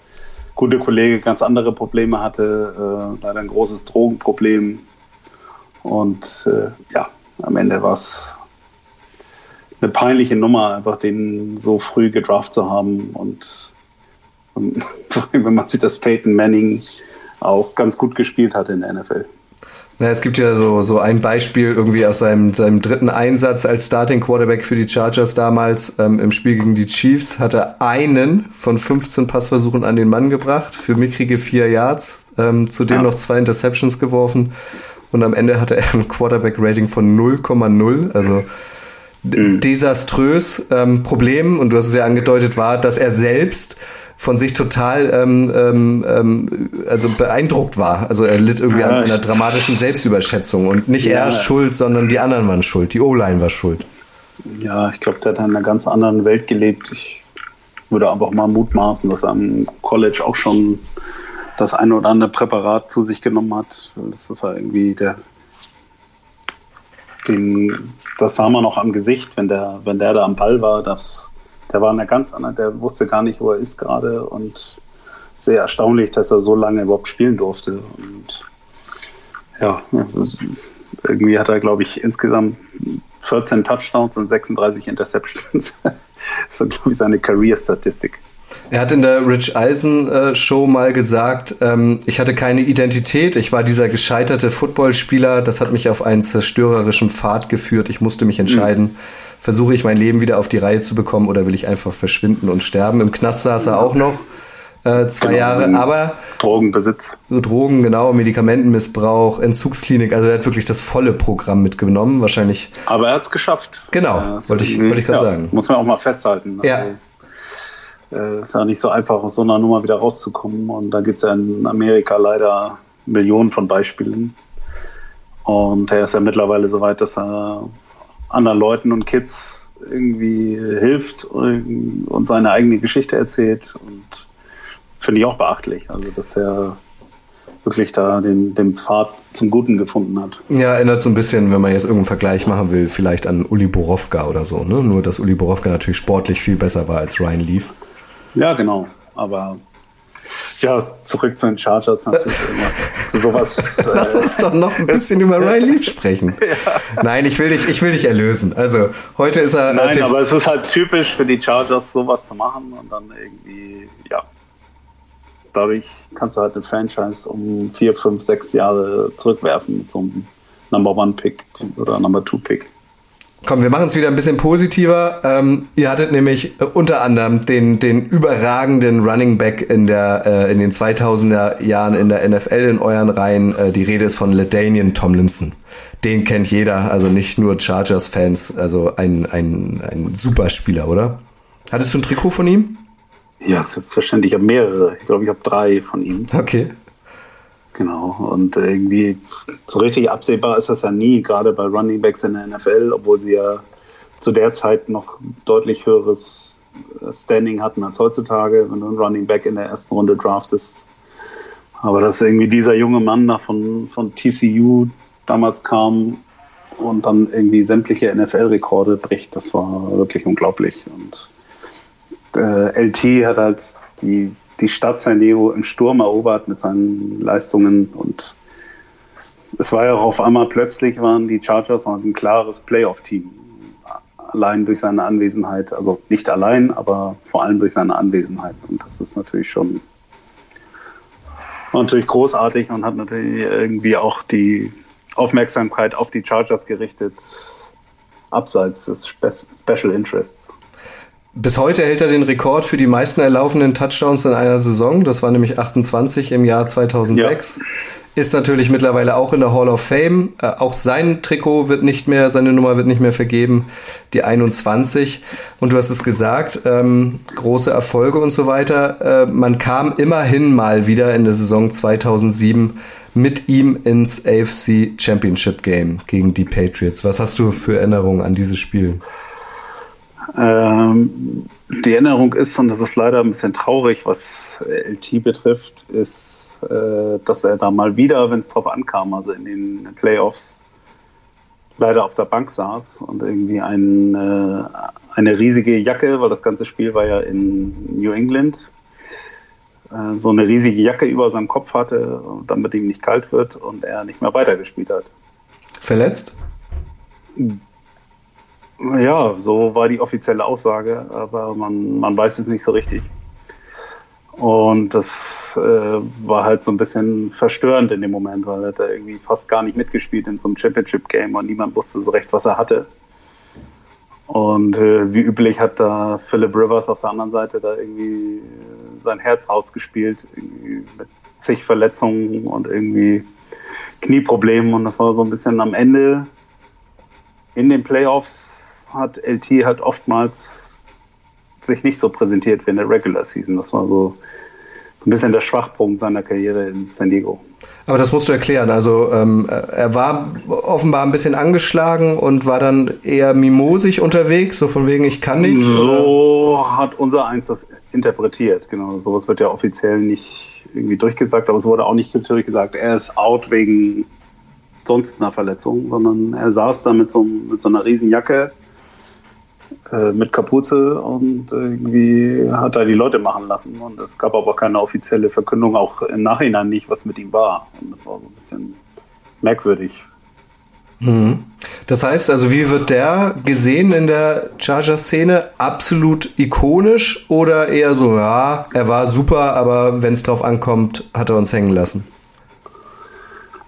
gute Kollege ganz andere Probleme hatte, äh, leider ein großes Drogenproblem. Und äh, ja, am Ende war es eine peinliche Nummer, einfach den so früh gedraft zu haben. Und, und wenn man sieht, dass Peyton Manning auch ganz gut gespielt hat in der NFL. Ja, es gibt ja so, so ein Beispiel irgendwie aus seinem, seinem dritten Einsatz als Starting Quarterback für die Chargers damals ähm, im Spiel gegen die Chiefs. Hat er einen von 15 Passversuchen an den Mann gebracht für mickrige vier Yards, ähm, zudem ja. noch zwei Interceptions geworfen und am Ende hatte er ein Quarterback-Rating von 0,0. Also mhm. desaströs. Ähm, Problem, und du hast es ja angedeutet, war, dass er selbst von sich total ähm, ähm, ähm, also beeindruckt war. Also er litt irgendwie an einer dramatischen Selbstüberschätzung und nicht Ja. er ist schuld, sondern die anderen waren schuld. Die O-Line war schuld. Ja, ich glaube, der hat in einer ganz anderen Welt gelebt. Ich würde einfach mal mutmaßen, dass er am College auch schon das eine oder andere Präparat zu sich genommen hat. Das war irgendwie der. Den, das sah man auch am Gesicht, wenn der, wenn der da am Ball war. Das, der war in einer ganz anderen, der wusste gar nicht, wo er ist gerade. Und sehr erstaunlich, dass er so lange überhaupt spielen durfte. Und ja, irgendwie hat er, glaube ich, insgesamt 14 Touchdowns und 36 Interceptions. das ist, glaube ich, seine Career-Statistik. Er hat in der Rich Eisen äh, Show mal gesagt, ähm, ich hatte keine Identität, ich war dieser gescheiterte Footballspieler, das hat mich auf einen zerstörerischen Pfad geführt, ich musste mich entscheiden, versuche ich mein Leben wieder auf die Reihe zu bekommen oder will ich einfach verschwinden und sterben. Im Knast saß er auch noch äh, zwei Genau. Jahre, aber Drogenbesitz. Drogen, genau, Medikamentenmissbrauch, Entzugsklinik, also er hat wirklich das volle Programm mitgenommen, wahrscheinlich. Aber er hat es geschafft. Genau, ist wollte ich- wollte ich grad sagen. Muss man auch mal festhalten. Ja. äh, ist ja nicht so einfach, aus so einer Nummer wieder rauszukommen. Und da gibt es ja in Amerika leider Millionen von Beispielen. Und er ist ja mittlerweile so weit, dass er anderen Leuten und Kids irgendwie hilft und seine eigene Geschichte erzählt. Und finde ich auch beachtlich. Also, dass er wirklich da den, den Pfad zum Guten gefunden hat. Ja, erinnert so ein bisschen, wenn man jetzt irgendeinen Vergleich machen will, vielleicht an Uli Borowka oder so, ne? Nur, dass Uli Borowka natürlich sportlich viel besser war als Ryan Leaf. Ja, genau. Aber ja, zurück zu den Chargers natürlich. Zu sowas. äh, Lass uns doch noch ein bisschen über Ryan Leaf sprechen. Nein, ich will dich, ich will dich erlösen. Also, heute ist er. Nein, aber es ist halt typisch für die Chargers, sowas zu machen und dann irgendwie, ja. Dadurch kannst du halt eine Franchise um vier, fünf, sechs Jahre zurückwerfen mit so einem Number One Pick oder Number Two Pick. Komm, wir machen es wieder ein bisschen positiver. Ähm, ihr hattet nämlich äh, unter anderem den, den überragenden Running Back in, der, äh, in den 2000er Jahren in der NFL in euren Reihen. Äh, die Rede ist von LaDainian Tomlinson. Den kennt jeder, also nicht nur Chargers-Fans. Also ein, ein, ein Superspieler, oder? Hattest du ein Trikot von ihm? Ja, selbstverständlich. Ich habe mehrere. Ich glaube, ich habe drei von ihm. Okay. Genau. Und irgendwie so richtig absehbar ist das ja nie, gerade bei Running Backs in der NFL, obwohl sie ja zu der Zeit noch deutlich höheres äh, Standing hatten als heutzutage, wenn du einen Running Back in der ersten Runde draftest. Aber dass irgendwie dieser junge Mann da von, von TCU damals kam und dann irgendwie sämtliche NFL-Rekorde bricht, das war wirklich unglaublich. Und äh, LT hat halt die, die Stadt San Diego im Sturm erobert mit seinen Leistungen und es war ja auch auf einmal plötzlich waren die Chargers noch ein klares Playoff-Team. Allein durch seine Anwesenheit, also nicht allein, aber vor allem durch seine Anwesenheit. Und das ist natürlich schon natürlich großartig und hat natürlich irgendwie auch die Aufmerksamkeit auf die Chargers gerichtet, abseits des Spe Special Interests. Bis heute hält er den Rekord für die meisten erlaufenden Touchdowns in einer Saison. Das war nämlich 28 im Jahr 2006. Ist natürlich mittlerweile auch in der Hall of Fame. Äh, auch sein Trikot wird nicht mehr, seine Nummer wird nicht mehr vergeben, die 21. Und du hast es gesagt, ähm, große Erfolge und so weiter. Äh, man kam immerhin mal wieder in der Saison 2007 mit ihm ins AFC Championship Game gegen die Patriots. Was hast du für Erinnerungen an dieses Spiel? Ähm, die Erinnerung ist, und das ist leider ein bisschen traurig, was LT betrifft, ist, äh, dass er da mal wieder, wenn es drauf ankam, also in den Playoffs, leider auf der Bank saß und irgendwie ein, äh, eine riesige Jacke, weil das ganze Spiel war ja in New England, äh, so eine riesige Jacke über seinem Kopf hatte, damit ihm nicht kalt wird und er nicht mehr weitergespielt hat. Verletzt? Ja, so war die offizielle Aussage, aber man, man weiß es nicht so richtig. Und das äh, war halt so ein bisschen verstörend in dem Moment, weil er hat irgendwie fast gar nicht mitgespielt in so einem Championship-Game und niemand wusste so recht, was er hatte. Und äh, wie üblich hat da Philip Rivers auf der anderen Seite da irgendwie äh, sein Herz rausgespielt, irgendwie mit zig Verletzungen und irgendwie Knieproblemen. Und das war so ein bisschen am Ende in den Playoffs hat LT halt oftmals sich nicht so präsentiert wie in der Regular Season. Das war so, so ein bisschen der Schwachpunkt seiner Karriere in San Diego. Aber das musst du erklären. Also ähm, er war offenbar ein bisschen angeschlagen und war dann eher mimosig unterwegs, so von wegen ich kann nicht. So oder? hat unser Eins das interpretiert. Genau, sowas wird ja offiziell nicht irgendwie durchgesagt, aber es wurde auch nicht natürlich gesagt, er ist out wegen sonst einer Verletzung, sondern er saß da mit so, mit so einer riesen Jacke mit Kapuze und irgendwie hat er die Leute machen lassen. Und es gab aber keine offizielle Verkündung, auch im Nachhinein nicht, was mit ihm war. Und das war so ein bisschen merkwürdig. Mhm. Das heißt also, wie wird der gesehen in der Charger-Szene? Absolut ikonisch oder eher so, ja, er war super, aber wenn es drauf ankommt, hat er uns hängen lassen?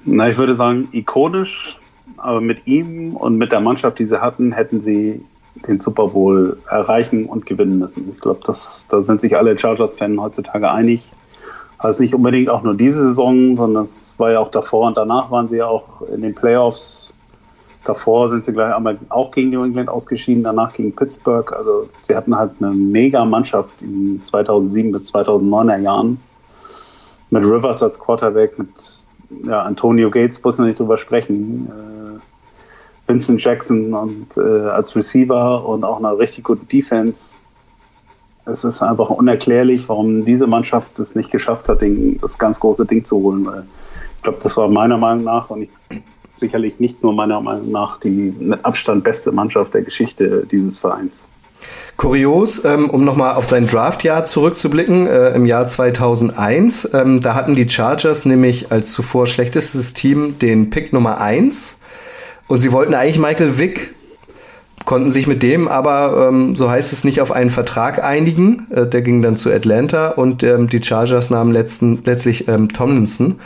Na, ich würde sagen, ikonisch, aber mit ihm und mit der Mannschaft, die sie hatten, hätten sie den Super Bowl erreichen und gewinnen müssen. Ich glaube, da sind sich alle Chargers-Fans heutzutage einig. Also nicht unbedingt auch nur diese Saison, sondern es war ja auch davor und danach waren sie ja auch in den Playoffs. Davor sind sie gleich einmal auch gegen New England ausgeschieden, danach gegen Pittsburgh. Also sie hatten halt eine mega Mannschaft in 2007 bis 2009er Jahren. Mit Rivers als Quarterback, mit ja, Antonio Gates muss man nicht drüber sprechen. Vincent Jackson und äh, als Receiver und auch einer richtig guten Defense. Es ist einfach unerklärlich, warum diese Mannschaft es nicht geschafft hat, den, das ganz große Ding zu holen. Ich glaube, das war meiner Meinung nach und ich, sicherlich nicht nur meiner Meinung nach die mit Abstand beste Mannschaft der Geschichte dieses Vereins. Kurios, ähm, um nochmal auf sein Draftjahr zurückzublicken, äh, im Jahr 2001, ähm, da hatten die Chargers nämlich als zuvor schlechtestes Team den Pick Nummer 1 und sie wollten eigentlich Michael Vick, konnten sich mit dem aber, ähm, so heißt es, nicht auf einen Vertrag einigen. Äh, der ging dann zu Atlanta und ähm, die Chargers nahmen letzten, letztlich ähm, Tomlinson.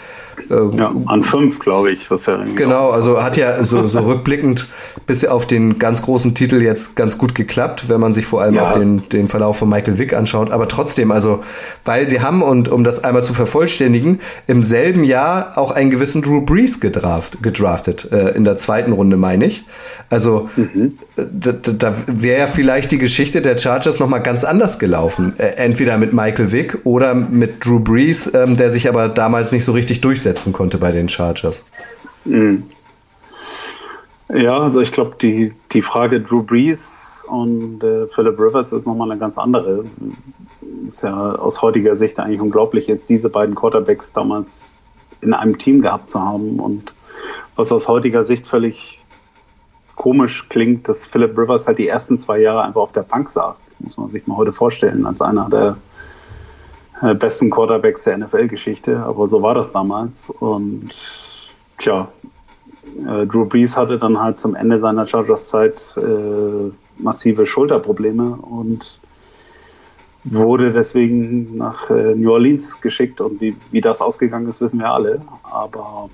Äh, ja, an fünf, glaube ich. Was ja genau, also hat ja so, so rückblickend bis auf den ganz großen Titel jetzt ganz gut geklappt, wenn man sich vor allem ja. auch den, den Verlauf von Michael Vick anschaut. Aber trotzdem, also, weil sie haben, und um das einmal zu vervollständigen, im selben Jahr auch einen gewissen Drew Brees gedraft, gedraftet, äh, in der zweiten Runde, meine ich. Also, mhm. da, da wäre ja vielleicht die Geschichte der Chargers nochmal ganz anders gelaufen. Äh, entweder mit Michael Vick oder mit Drew Brees, ähm, der sich aber damals nicht so richtig durchsetzt durchsetzen konnte bei den Chargers. Mhm. Ja, also ich glaube, die, die Frage Drew Brees und äh, Philip Rivers ist nochmal eine ganz andere. Ist ja aus heutiger Sicht eigentlich unglaublich, jetzt diese beiden Quarterbacks damals in einem Team gehabt zu haben. Und was aus heutiger Sicht völlig komisch klingt, dass Philip Rivers halt die ersten zwei Jahre einfach auf der Bank saß. Muss man sich mal heute vorstellen, als einer der besten Quarterbacks der NFL-Geschichte, aber so war das damals. Und tja, äh, Drew Brees hatte dann halt zum Ende seiner Chargers-Zeit äh, massive Schulterprobleme und wurde deswegen nach äh, New Orleans geschickt. Und wie, wie das ausgegangen ist, wissen wir alle. Aber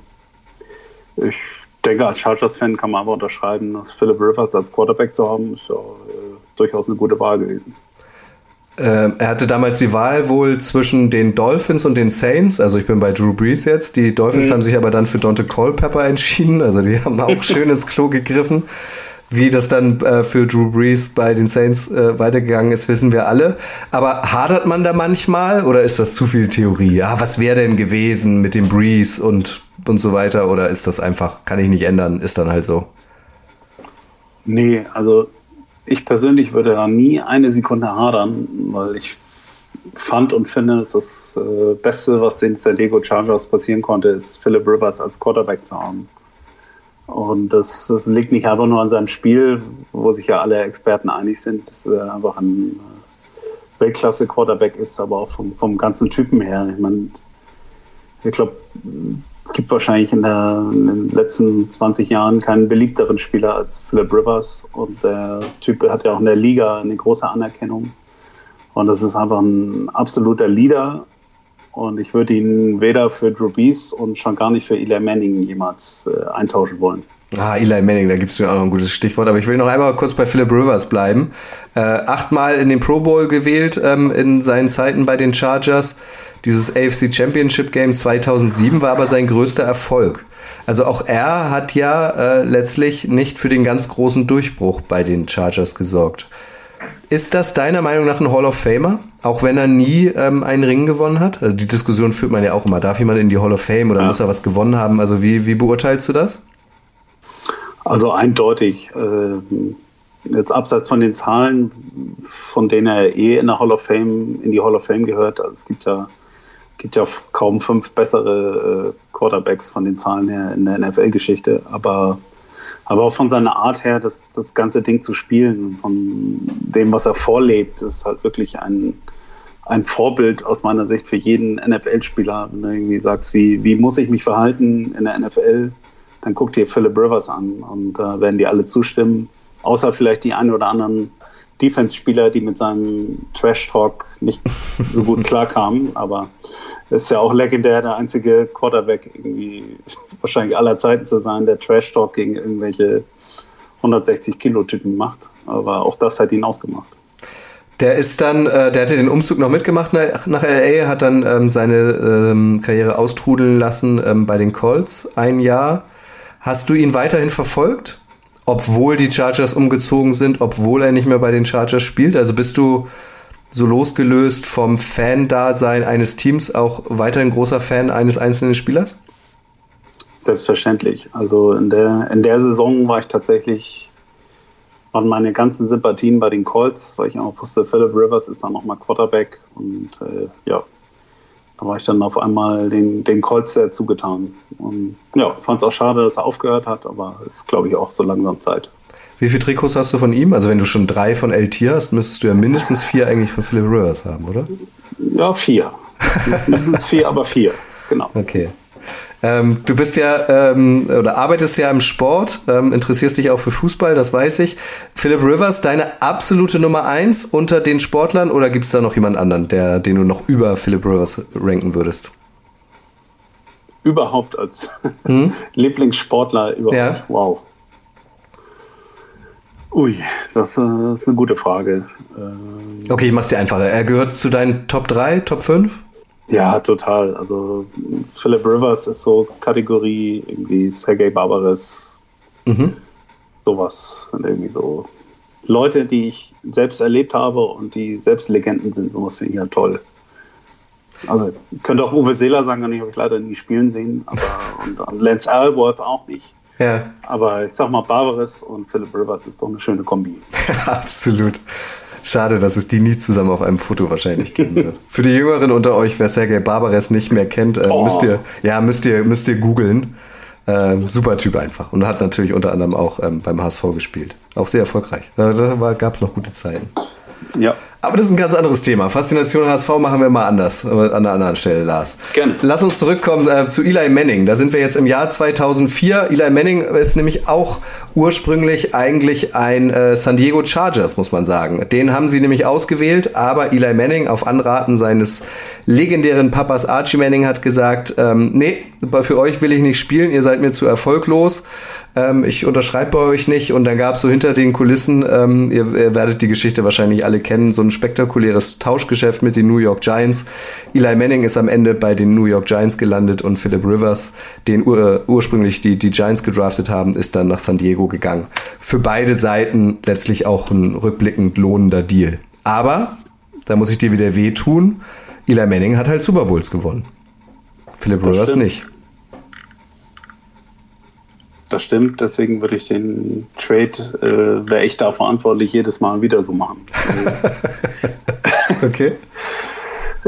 ich denke, als Chargers-Fan kann man einfach unterschreiben, dass Philip Rivers als Quarterback zu haben, ist ja äh, durchaus eine gute Wahl gewesen. Äh, er hatte damals die Wahl wohl zwischen den Dolphins und den Saints. Also ich bin bei Drew Brees jetzt. Die Dolphins mhm. haben sich aber dann für Dante Culpepper entschieden. Also die haben auch schön ins Klo gegriffen. Wie das dann äh, für Drew Brees bei den Saints äh, weitergegangen ist, wissen wir alle. Aber hadert man da manchmal oder ist das zu viel Theorie? Ja, was wäre denn gewesen mit dem Brees und, und so weiter? Oder ist das einfach, kann ich nicht ändern, ist dann halt so? Nee, also ich persönlich würde da nie eine Sekunde hadern, weil ich fand und finde, dass das äh, Beste, was den San Diego Chargers passieren konnte, ist Philip Rivers als Quarterback zu haben. Und das, das liegt nicht einfach nur an seinem Spiel, wo sich ja alle Experten einig sind, dass er einfach ein äh, Weltklasse-Quarterback ist, aber auch vom, vom ganzen Typen her. Ich meine, ich glaube, gibt wahrscheinlich in, der, in, den letzten 20 Jahren keinen beliebteren Spieler als Philip Rivers. Und der Typ hat ja auch in der Liga eine große Anerkennung. Und das ist einfach ein absoluter Leader. Und ich würde ihn weder für Drew Brees und schon gar nicht für Eli Manning jemals äh, eintauschen wollen. Ah, Eli Manning, da gibst du mir auch noch ein gutes Stichwort. Aber ich will noch einmal kurz bei Philip Rivers bleiben. Äh, achtmal in den Pro Bowl gewählt ähm, in seinen Zeiten bei den Chargers. Dieses AFC Championship Game 2007 war aber sein größter Erfolg. Also auch er hat ja äh, letztlich nicht für den ganz großen Durchbruch bei den Chargers gesorgt. Ist das deiner Meinung nach ein Hall of Famer? Auch wenn er nie ähm, einen Ring gewonnen hat? Also die Diskussion führt man ja auch immer. Darf jemand in die Hall of Fame oder ja. muss er was gewonnen haben? Also wie, wie beurteilst du das? Also eindeutig. Äh, jetzt abseits von den Zahlen, von denen er eh in der Hall of Fame, in die Hall of Fame gehört. Also es gibt ja, gibt ja kaum fünf bessere äh, Quarterbacks von den Zahlen her in der NFL-Geschichte. Aber aber auch von seiner Art her, das, das ganze Ding zu spielen, von dem, was er vorlebt, ist halt wirklich ein, ein Vorbild aus meiner Sicht für jeden NFL-Spieler. Wenn du irgendwie sagst, wie, wie muss ich mich verhalten in der NFL, dann guck dir Philip Rivers an und da äh, werden die alle zustimmen. Außer vielleicht die einen oder anderen Defense-Spieler, die mit seinem Trash-Talk nicht so gut klarkamen. Aber ist ja auch legendär, der einzige Quarterback irgendwie wahrscheinlich aller Zeiten zu sein, der Trash-Talk gegen irgendwelche 160 Kilo-Typen macht. Aber auch das hat ihn ausgemacht. Der ist dann, äh, der hatte den Umzug noch mitgemacht nach, nach LA, hat dann ähm, seine ähm, Karriere austrudeln lassen ähm, bei den Colts ein Jahr. Hast du ihn weiterhin verfolgt? Obwohl die Chargers umgezogen sind, obwohl er nicht mehr bei den Chargers spielt? Also bist du so losgelöst vom Fan-Dasein eines Teams auch weiterhin großer Fan eines einzelnen Spielers? Selbstverständlich. Also in der, in der Saison war ich tatsächlich, waren meine ganzen Sympathien bei den Colts, weil ich auch wusste, Philip Rivers ist dann nochmal Quarterback und äh, ja, da war ich dann auf einmal den, den Colts sehr zugetan. Und ja, fand es auch schade, dass er aufgehört hat, aber ist, glaube ich, auch so langsam Zeit. Wie viele Trikots hast du von ihm? Also wenn du schon drei von El Tier hast, müsstest du ja mindestens vier eigentlich von Philip Rivers haben, oder? Ja, vier. mindestens vier, aber vier. Genau. Okay. Ähm, du bist ja ähm, oder arbeitest ja im Sport, ähm, interessierst dich auch für Fußball, das weiß ich. Philip Rivers, deine absolute Nummer eins unter den Sportlern oder gibt es da noch jemand anderen, der, den du noch über Philip Rivers ranken würdest? Überhaupt als hm? Lieblingssportler überhaupt. Ja. Wow. Ui, das, äh, ist eine gute Frage. Ähm, okay, ich mach's dir einfacher. Er gehört zu deinen Top 3, Top 5? Ja, total. Also Philip Rivers ist so Kategorie irgendwie Sergei Barbares. Mhm. Sowas. Und irgendwie so Leute, die ich selbst erlebt habe und die selbst Legenden sind. Sowas finde ich ja toll. Also könnte auch Uwe Seeler sagen, den habe ich leider nie spielen sehen, aber und, und Lance Alworth auch nicht. Ja. Aber ich sag mal, Barbares und Philip Rivers ist doch eine schöne Kombi. Absolut. Schade, dass es die nie zusammen auf einem Foto wahrscheinlich geben wird. Für die Jüngeren unter euch, wer Sergei Barbares nicht mehr kennt, äh, oh. müsst ihr, ja, müsst ihr, müsst ihr googeln. Ähm, super Typ einfach. Und hat natürlich unter anderem auch ähm, beim HSV gespielt. Auch sehr erfolgreich. Da, da gab es noch gute Zeiten. Ja. Aber das ist ein ganz anderes Thema. Faszination HSV machen wir mal anders, an einer anderen Stelle, Lars. Gerne. Lass uns zurückkommen äh, zu Eli Manning. Da sind wir jetzt im Jahr 2004. Eli Manning ist nämlich auch ursprünglich eigentlich ein äh, San Diego Chargers, muss man sagen. Den haben sie nämlich ausgewählt, aber Eli Manning auf Anraten seines legendären Papas Archie Manning hat gesagt, ähm, nee, für euch will ich nicht spielen, ihr seid mir zu erfolglos ähm, ich unterschreibe bei euch nicht. Und dann gab es so hinter den Kulissen, ähm, ihr, ihr, werdet die Geschichte wahrscheinlich alle kennen, so ein spektakuläres Tauschgeschäft mit den New York Giants. Eli Manning ist am Ende bei den New York Giants gelandet und Philip Rivers, den ur ursprünglich die, die Giants gedraftet haben, ist dann nach San Diego gegangen. Für beide Seiten letztlich auch ein rückblickend lohnender Deal. Aber, da muss ich dir wieder wehtun, Eli Manning hat halt Super Bowls gewonnen. Philip Rivers nicht. Das stimmt, deswegen würde ich den Trade, äh, wäre ich da verantwortlich, jedes Mal wieder so machen. okay.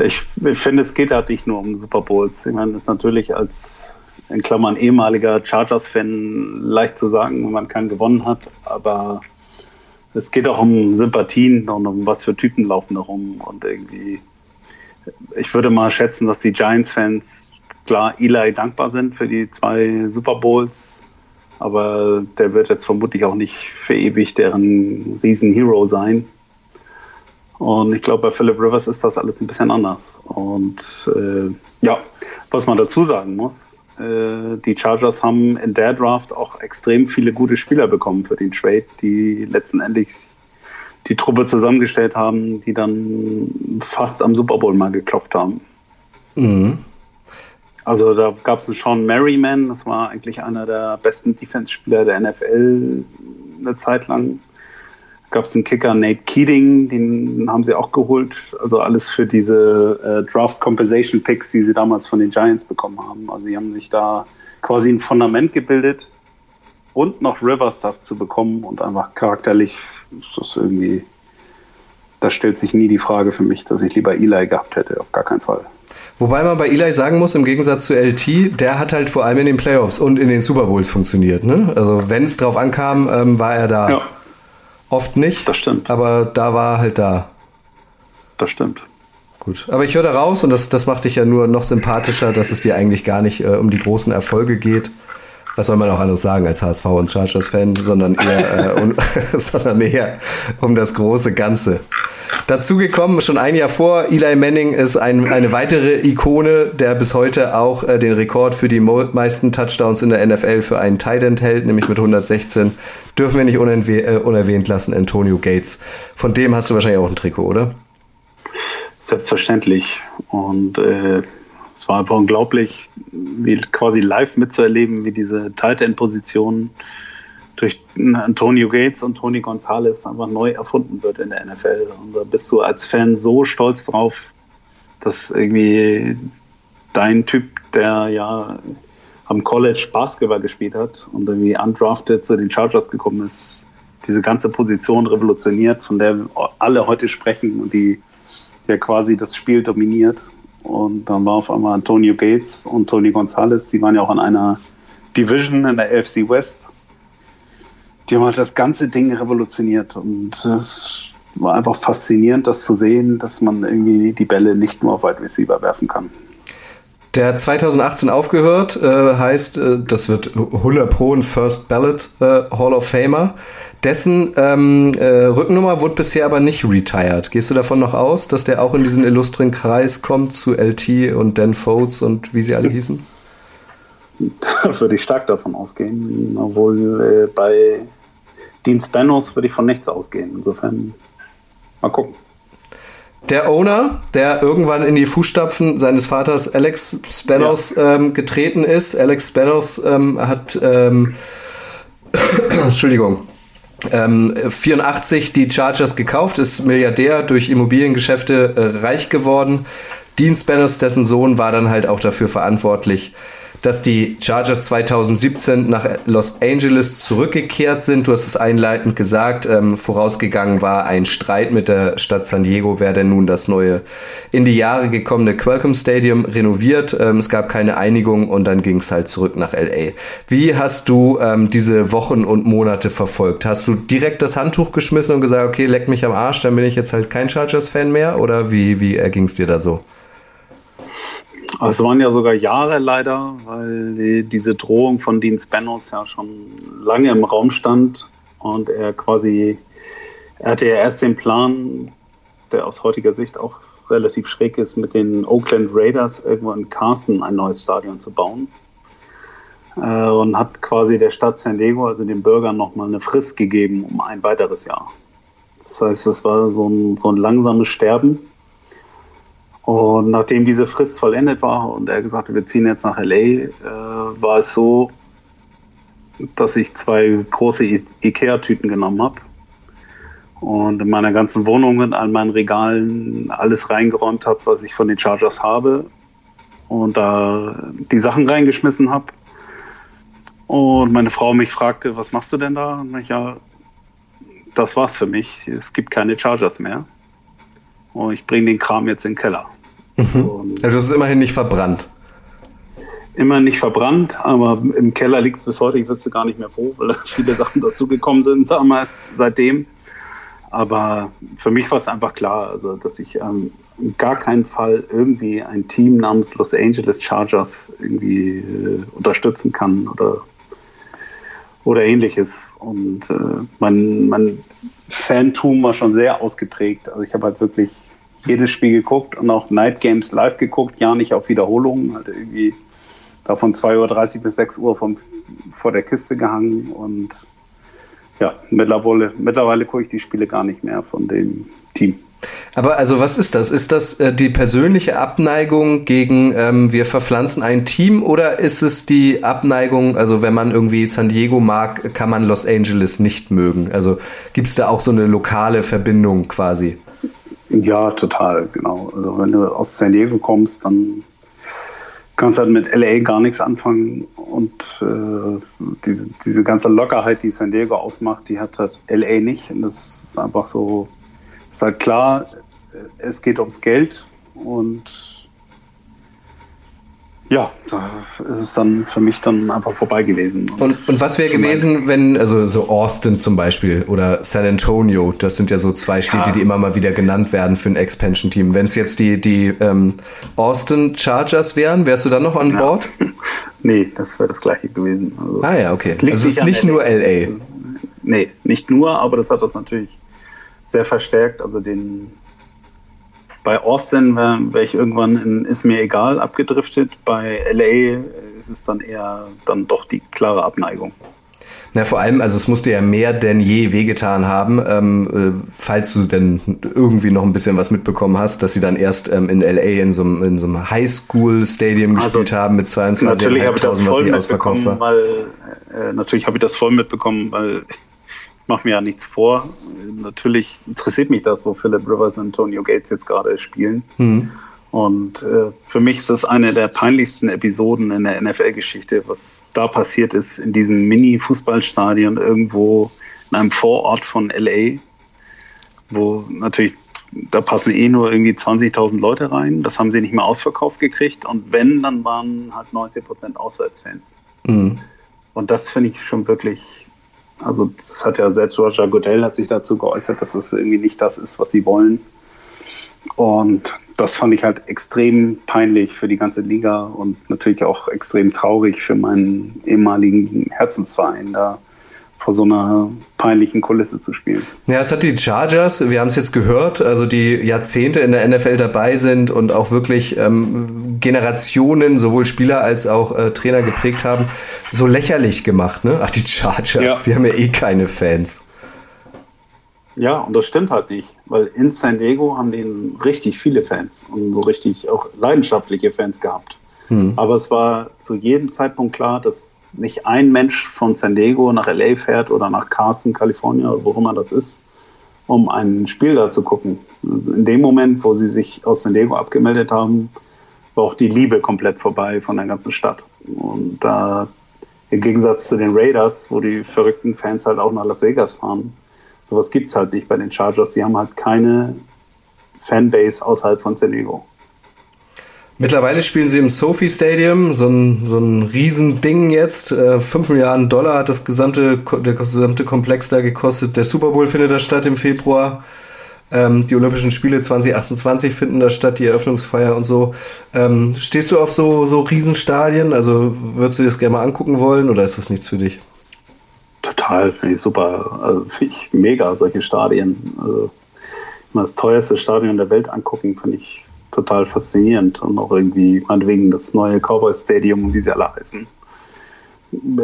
Ich, ich finde, es geht halt nicht nur um Super Bowls. Ich meine, das ist natürlich als in Klammern ehemaliger Chargers-Fan leicht zu sagen, wenn man keinen gewonnen hat, aber es geht auch um Sympathien und um was für Typen laufen da rum und irgendwie, ich würde mal schätzen, dass die Giants-Fans klar Eli dankbar sind für die zwei Super Bowls, aber der wird jetzt vermutlich auch nicht für ewig deren Riesenhero sein. Und ich glaube, bei Philip Rivers ist das alles ein bisschen anders. Und äh, ja, was man dazu sagen muss, äh, die Chargers haben in der Draft auch extrem viele gute Spieler bekommen für den Trade, die letztendlich die Truppe zusammengestellt haben, die dann fast am Super Bowl mal geklopft haben. Mhm. Also da gab es einen Sean Merriman, das war eigentlich einer der besten Defense-Spieler der NFL eine Zeit lang. gab es den Kicker Nate Keating, den haben sie auch geholt. Also alles für diese äh, Draft Compensation Picks, die sie damals von den Giants bekommen haben. Also die haben sich da quasi ein Fundament gebildet und noch River Stuff zu bekommen und einfach charakterlich ist das irgendwie, da stellt sich nie die Frage für mich, dass ich lieber Eli gehabt hätte, auf gar keinen Fall. Wobei man bei Eli sagen muss, im Gegensatz zu LT, der hat halt vor allem in den Playoffs und in den Super Bowls funktioniert. Ne? Also wenn es drauf ankam, ähm, war er da. Ja. Oft nicht. Das stimmt. Aber da war er halt da. Das stimmt. Gut. Aber ich höre da raus und das, das macht dich ja nur noch sympathischer, dass es dir eigentlich gar nicht äh, um die großen Erfolge geht. Was soll man auch anderes sagen als HSV und Chargers-Fan, sondern eher, äh, um, sondern eher um das große Ganze. Dazu gekommen, schon ein Jahr vor, Eli Manning ist ein, eine weitere Ikone, der bis heute auch äh, den Rekord für die meisten Touchdowns in der NFL für einen Tight End hält, nämlich mit 116. Dürfen wir nicht äh, unerwähnt lassen, Antonio Gates. Von dem hast du wahrscheinlich auch ein Trikot, oder? Selbstverständlich. Und äh, es war einfach unglaublich, wie quasi live mitzuerleben, wie diese Tight End Position durch Antonio Gates und Tony Gonzalez einfach neu erfunden wird in der NFL. Und da bist du als Fan so stolz drauf, dass irgendwie dein Typ, der ja am College Basketball gespielt hat und irgendwie undrafted zu den Chargers gekommen ist, diese ganze Position revolutioniert, von der alle heute sprechen und die ja quasi das Spiel dominiert. Und dann war auf einmal Antonio Gates und Tony Gonzalez, die waren ja auch in einer Division in der AFC West die haben halt das ganze Ding revolutioniert und es war einfach faszinierend, das zu sehen, dass man irgendwie die Bälle nicht nur auf Wide Receiver werfen kann. Der 2018 aufgehört, äh, heißt, äh, das wird 100 Pro ein First Ballot äh, Hall of Famer. Dessen ähm, äh, Rückennummer wurde bisher aber nicht retired. Gehst du davon noch aus, dass der auch in diesen illustren Kreis kommt zu LT und Dan Fodes und wie sie alle hießen? Da würde ich stark davon ausgehen, obwohl äh, bei Dean Spanos würde ich von nichts ausgehen. Insofern mal gucken. Der Owner, der irgendwann in die Fußstapfen seines Vaters Alex Spanos ja. ähm, getreten ist. Alex Spanos ähm, hat, ähm, Entschuldigung, 84 ähm, die Chargers gekauft, ist Milliardär durch Immobiliengeschäfte äh, reich geworden. Dean Spanos, dessen Sohn, war dann halt auch dafür verantwortlich, dass die Chargers 2017 nach Los Angeles zurückgekehrt sind. Du hast es einleitend gesagt. Ähm, vorausgegangen war ein Streit mit der Stadt San Diego, wer denn nun das neue in die Jahre gekommene Qualcomm Stadium renoviert. Ähm, es gab keine Einigung und dann ging es halt zurück nach LA. Wie hast du ähm, diese Wochen und Monate verfolgt? Hast du direkt das Handtuch geschmissen und gesagt, okay, leck mich am Arsch, dann bin ich jetzt halt kein Chargers-Fan mehr? Oder wie, wie erging es dir da so? Es waren ja sogar Jahre leider, weil die, diese Drohung von Dean Spanos ja schon lange im Raum stand und er quasi, er hatte ja erst den Plan, der aus heutiger Sicht auch relativ schräg ist, mit den Oakland Raiders irgendwo in Carson ein neues Stadion zu bauen. Äh, und hat quasi der Stadt San Diego, also den Bürgern, nochmal eine Frist gegeben um ein weiteres Jahr. Das heißt, es war so ein, so ein langsames Sterben. Und nachdem diese Frist vollendet war und er gesagt hat, wir ziehen jetzt nach LA, äh, war es so, dass ich zwei große Ikea-Tüten genommen habe und in meiner ganzen Wohnung und an meinen Regalen alles reingeräumt habe, was ich von den Chargers habe und da die Sachen reingeschmissen habe. Und meine Frau mich fragte, was machst du denn da? Und ich, ja, das war's für mich. Es gibt keine Chargers mehr. Und ich bringe den Kram jetzt in den Keller. Mhm. Also es ist immerhin nicht verbrannt. Immer nicht verbrannt, aber im Keller liegt es bis heute. Ich wüsste gar nicht mehr wo, weil viele Sachen dazugekommen sind damals, seitdem. Aber für mich war es einfach klar, also dass ich ähm, in gar keinen Fall irgendwie ein Team namens Los Angeles Chargers irgendwie äh, unterstützen kann oder, oder ähnliches. Und äh, mein, mein Fantum war schon sehr ausgeprägt. Also ich habe halt wirklich jedes Spiel geguckt und auch Night Games live geguckt, ja nicht auf Wiederholungen, halt irgendwie da von 2.30 Uhr bis 6 Uhr vom, vor der Kiste gehangen und ja, mittlerweile, mittlerweile gucke ich die Spiele gar nicht mehr von dem Team. Aber also was ist das? Ist das äh, die persönliche Abneigung gegen ähm, wir verpflanzen ein Team oder ist es die Abneigung, also wenn man irgendwie San Diego mag, kann man Los Angeles nicht mögen? Also gibt es da auch so eine lokale Verbindung quasi? Ja, total, genau. Also wenn du aus San Diego kommst, dann kannst du halt mit LA gar nichts anfangen und äh, diese, diese ganze Lockerheit, die San Diego ausmacht, die hat halt LA nicht. Und das ist einfach so, ist halt klar, es geht ums Geld und ja, da ist es dann für mich dann einfach vorbei gewesen. Und, und was wäre gewesen, wenn, also so Austin zum Beispiel oder San Antonio, das sind ja so zwei Städte, ja. die immer mal wieder genannt werden für ein Expansion-Team. Wenn es jetzt die, die ähm, Austin Chargers wären, wärst du dann noch an ja. Bord? nee, das wäre das gleiche gewesen. Also, ah ja, okay. Also es ist nicht nur LA. Nee, nicht nur, aber das hat das natürlich sehr verstärkt. Also den, bei Austin wäre wär ich irgendwann in Ist mir egal abgedriftet. Bei LA ist es dann eher dann doch die klare Abneigung. Na, vor allem, also es musste ja mehr denn je wehgetan haben, ähm, äh, falls du denn irgendwie noch ein bisschen was mitbekommen hast, dass sie dann erst ähm, in LA in so, in so einem Highschool-Stadium also, gespielt haben mit 22.500, was nie ausverkauft war. Weil, äh, natürlich habe ich das voll mitbekommen, weil mache mir ja nichts vor. Natürlich interessiert mich das, wo Philip Rivers und Antonio Gates jetzt gerade spielen. Mhm. Und äh, für mich ist das eine der peinlichsten Episoden in der NFL-Geschichte, was da passiert ist in diesem Mini-Fußballstadion irgendwo in einem Vorort von LA, wo natürlich, da passen eh nur irgendwie 20.000 Leute rein. Das haben sie nicht mehr ausverkauft gekriegt. Und wenn, dann waren halt 90 Prozent Auswärtsfans. Mhm. Und das finde ich schon wirklich also das hat ja selbst Roger Goodell hat sich dazu geäußert, dass das irgendwie nicht das ist, was sie wollen. Und das fand ich halt extrem peinlich für die ganze Liga und natürlich auch extrem traurig für meinen ehemaligen Herzensverein da vor so einer peinlichen Kulisse zu spielen. Ja, es hat die Chargers, wir haben es jetzt gehört, also die Jahrzehnte in der NFL dabei sind und auch wirklich ähm, Generationen, sowohl Spieler als auch äh, Trainer geprägt haben, so lächerlich gemacht. Ne? Ach, die Chargers, ja. die haben ja eh keine Fans. Ja, und das stimmt halt nicht, weil in San Diego haben die richtig viele Fans und so richtig auch leidenschaftliche Fans gehabt. Hm. Aber es war zu jedem Zeitpunkt klar, dass nicht ein Mensch von San Diego nach LA fährt oder nach Carson, Kalifornien oder wo immer das ist, um ein Spiel da zu gucken. In dem Moment, wo sie sich aus San Diego abgemeldet haben, war auch die Liebe komplett vorbei von der ganzen Stadt. Und da im Gegensatz zu den Raiders, wo die verrückten Fans halt auch nach Las Vegas fahren, sowas gibt es halt nicht bei den Chargers. Die haben halt keine Fanbase außerhalb von San Diego. Mittlerweile spielen sie im Sophie Stadium, so ein, so ein Riesending jetzt. Äh, 5 Milliarden Dollar hat das gesamte, der gesamte Komplex da gekostet. Der Super Bowl findet da statt im Februar. Ähm, die Olympischen Spiele 2028 finden da statt, die Eröffnungsfeier und so. Ähm, stehst du auf so, so Riesenstadien? Also würdest du dir das gerne mal angucken wollen oder ist das nichts für dich? Total, finde ich super. Also finde ich mega, solche Stadien. Also, das teuerste Stadion der Welt angucken, finde ich total faszinierend und auch irgendwie, meinetwegen, das neue Cowboy Stadium, wie sie alle heißen.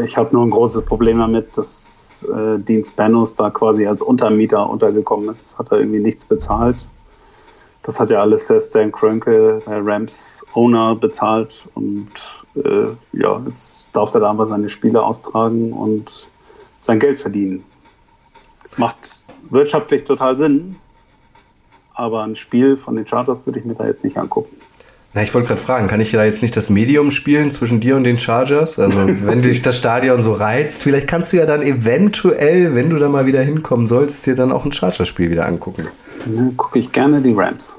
Ich habe nur ein großes Problem damit, dass äh, Dean Spanos da quasi als Untermieter untergekommen ist, hat er irgendwie nichts bezahlt. Das hat ja alles der Stan Krönke, der Rams Owner, bezahlt und äh, ja, jetzt darf er da einfach seine Spiele austragen und sein Geld verdienen. Macht wirtschaftlich total Sinn, aber ein Spiel von den Chargers würde ich mir da jetzt nicht angucken. Na, ich wollte gerade fragen, kann ich da jetzt nicht das Medium spielen zwischen dir und den Chargers? Also, wenn dich das Stadion so reizt, vielleicht kannst du ja dann eventuell, wenn du da mal wieder hinkommen solltest, dir dann auch ein Chargers-Spiel wieder angucken. Dann gucke ich gerne die Rams.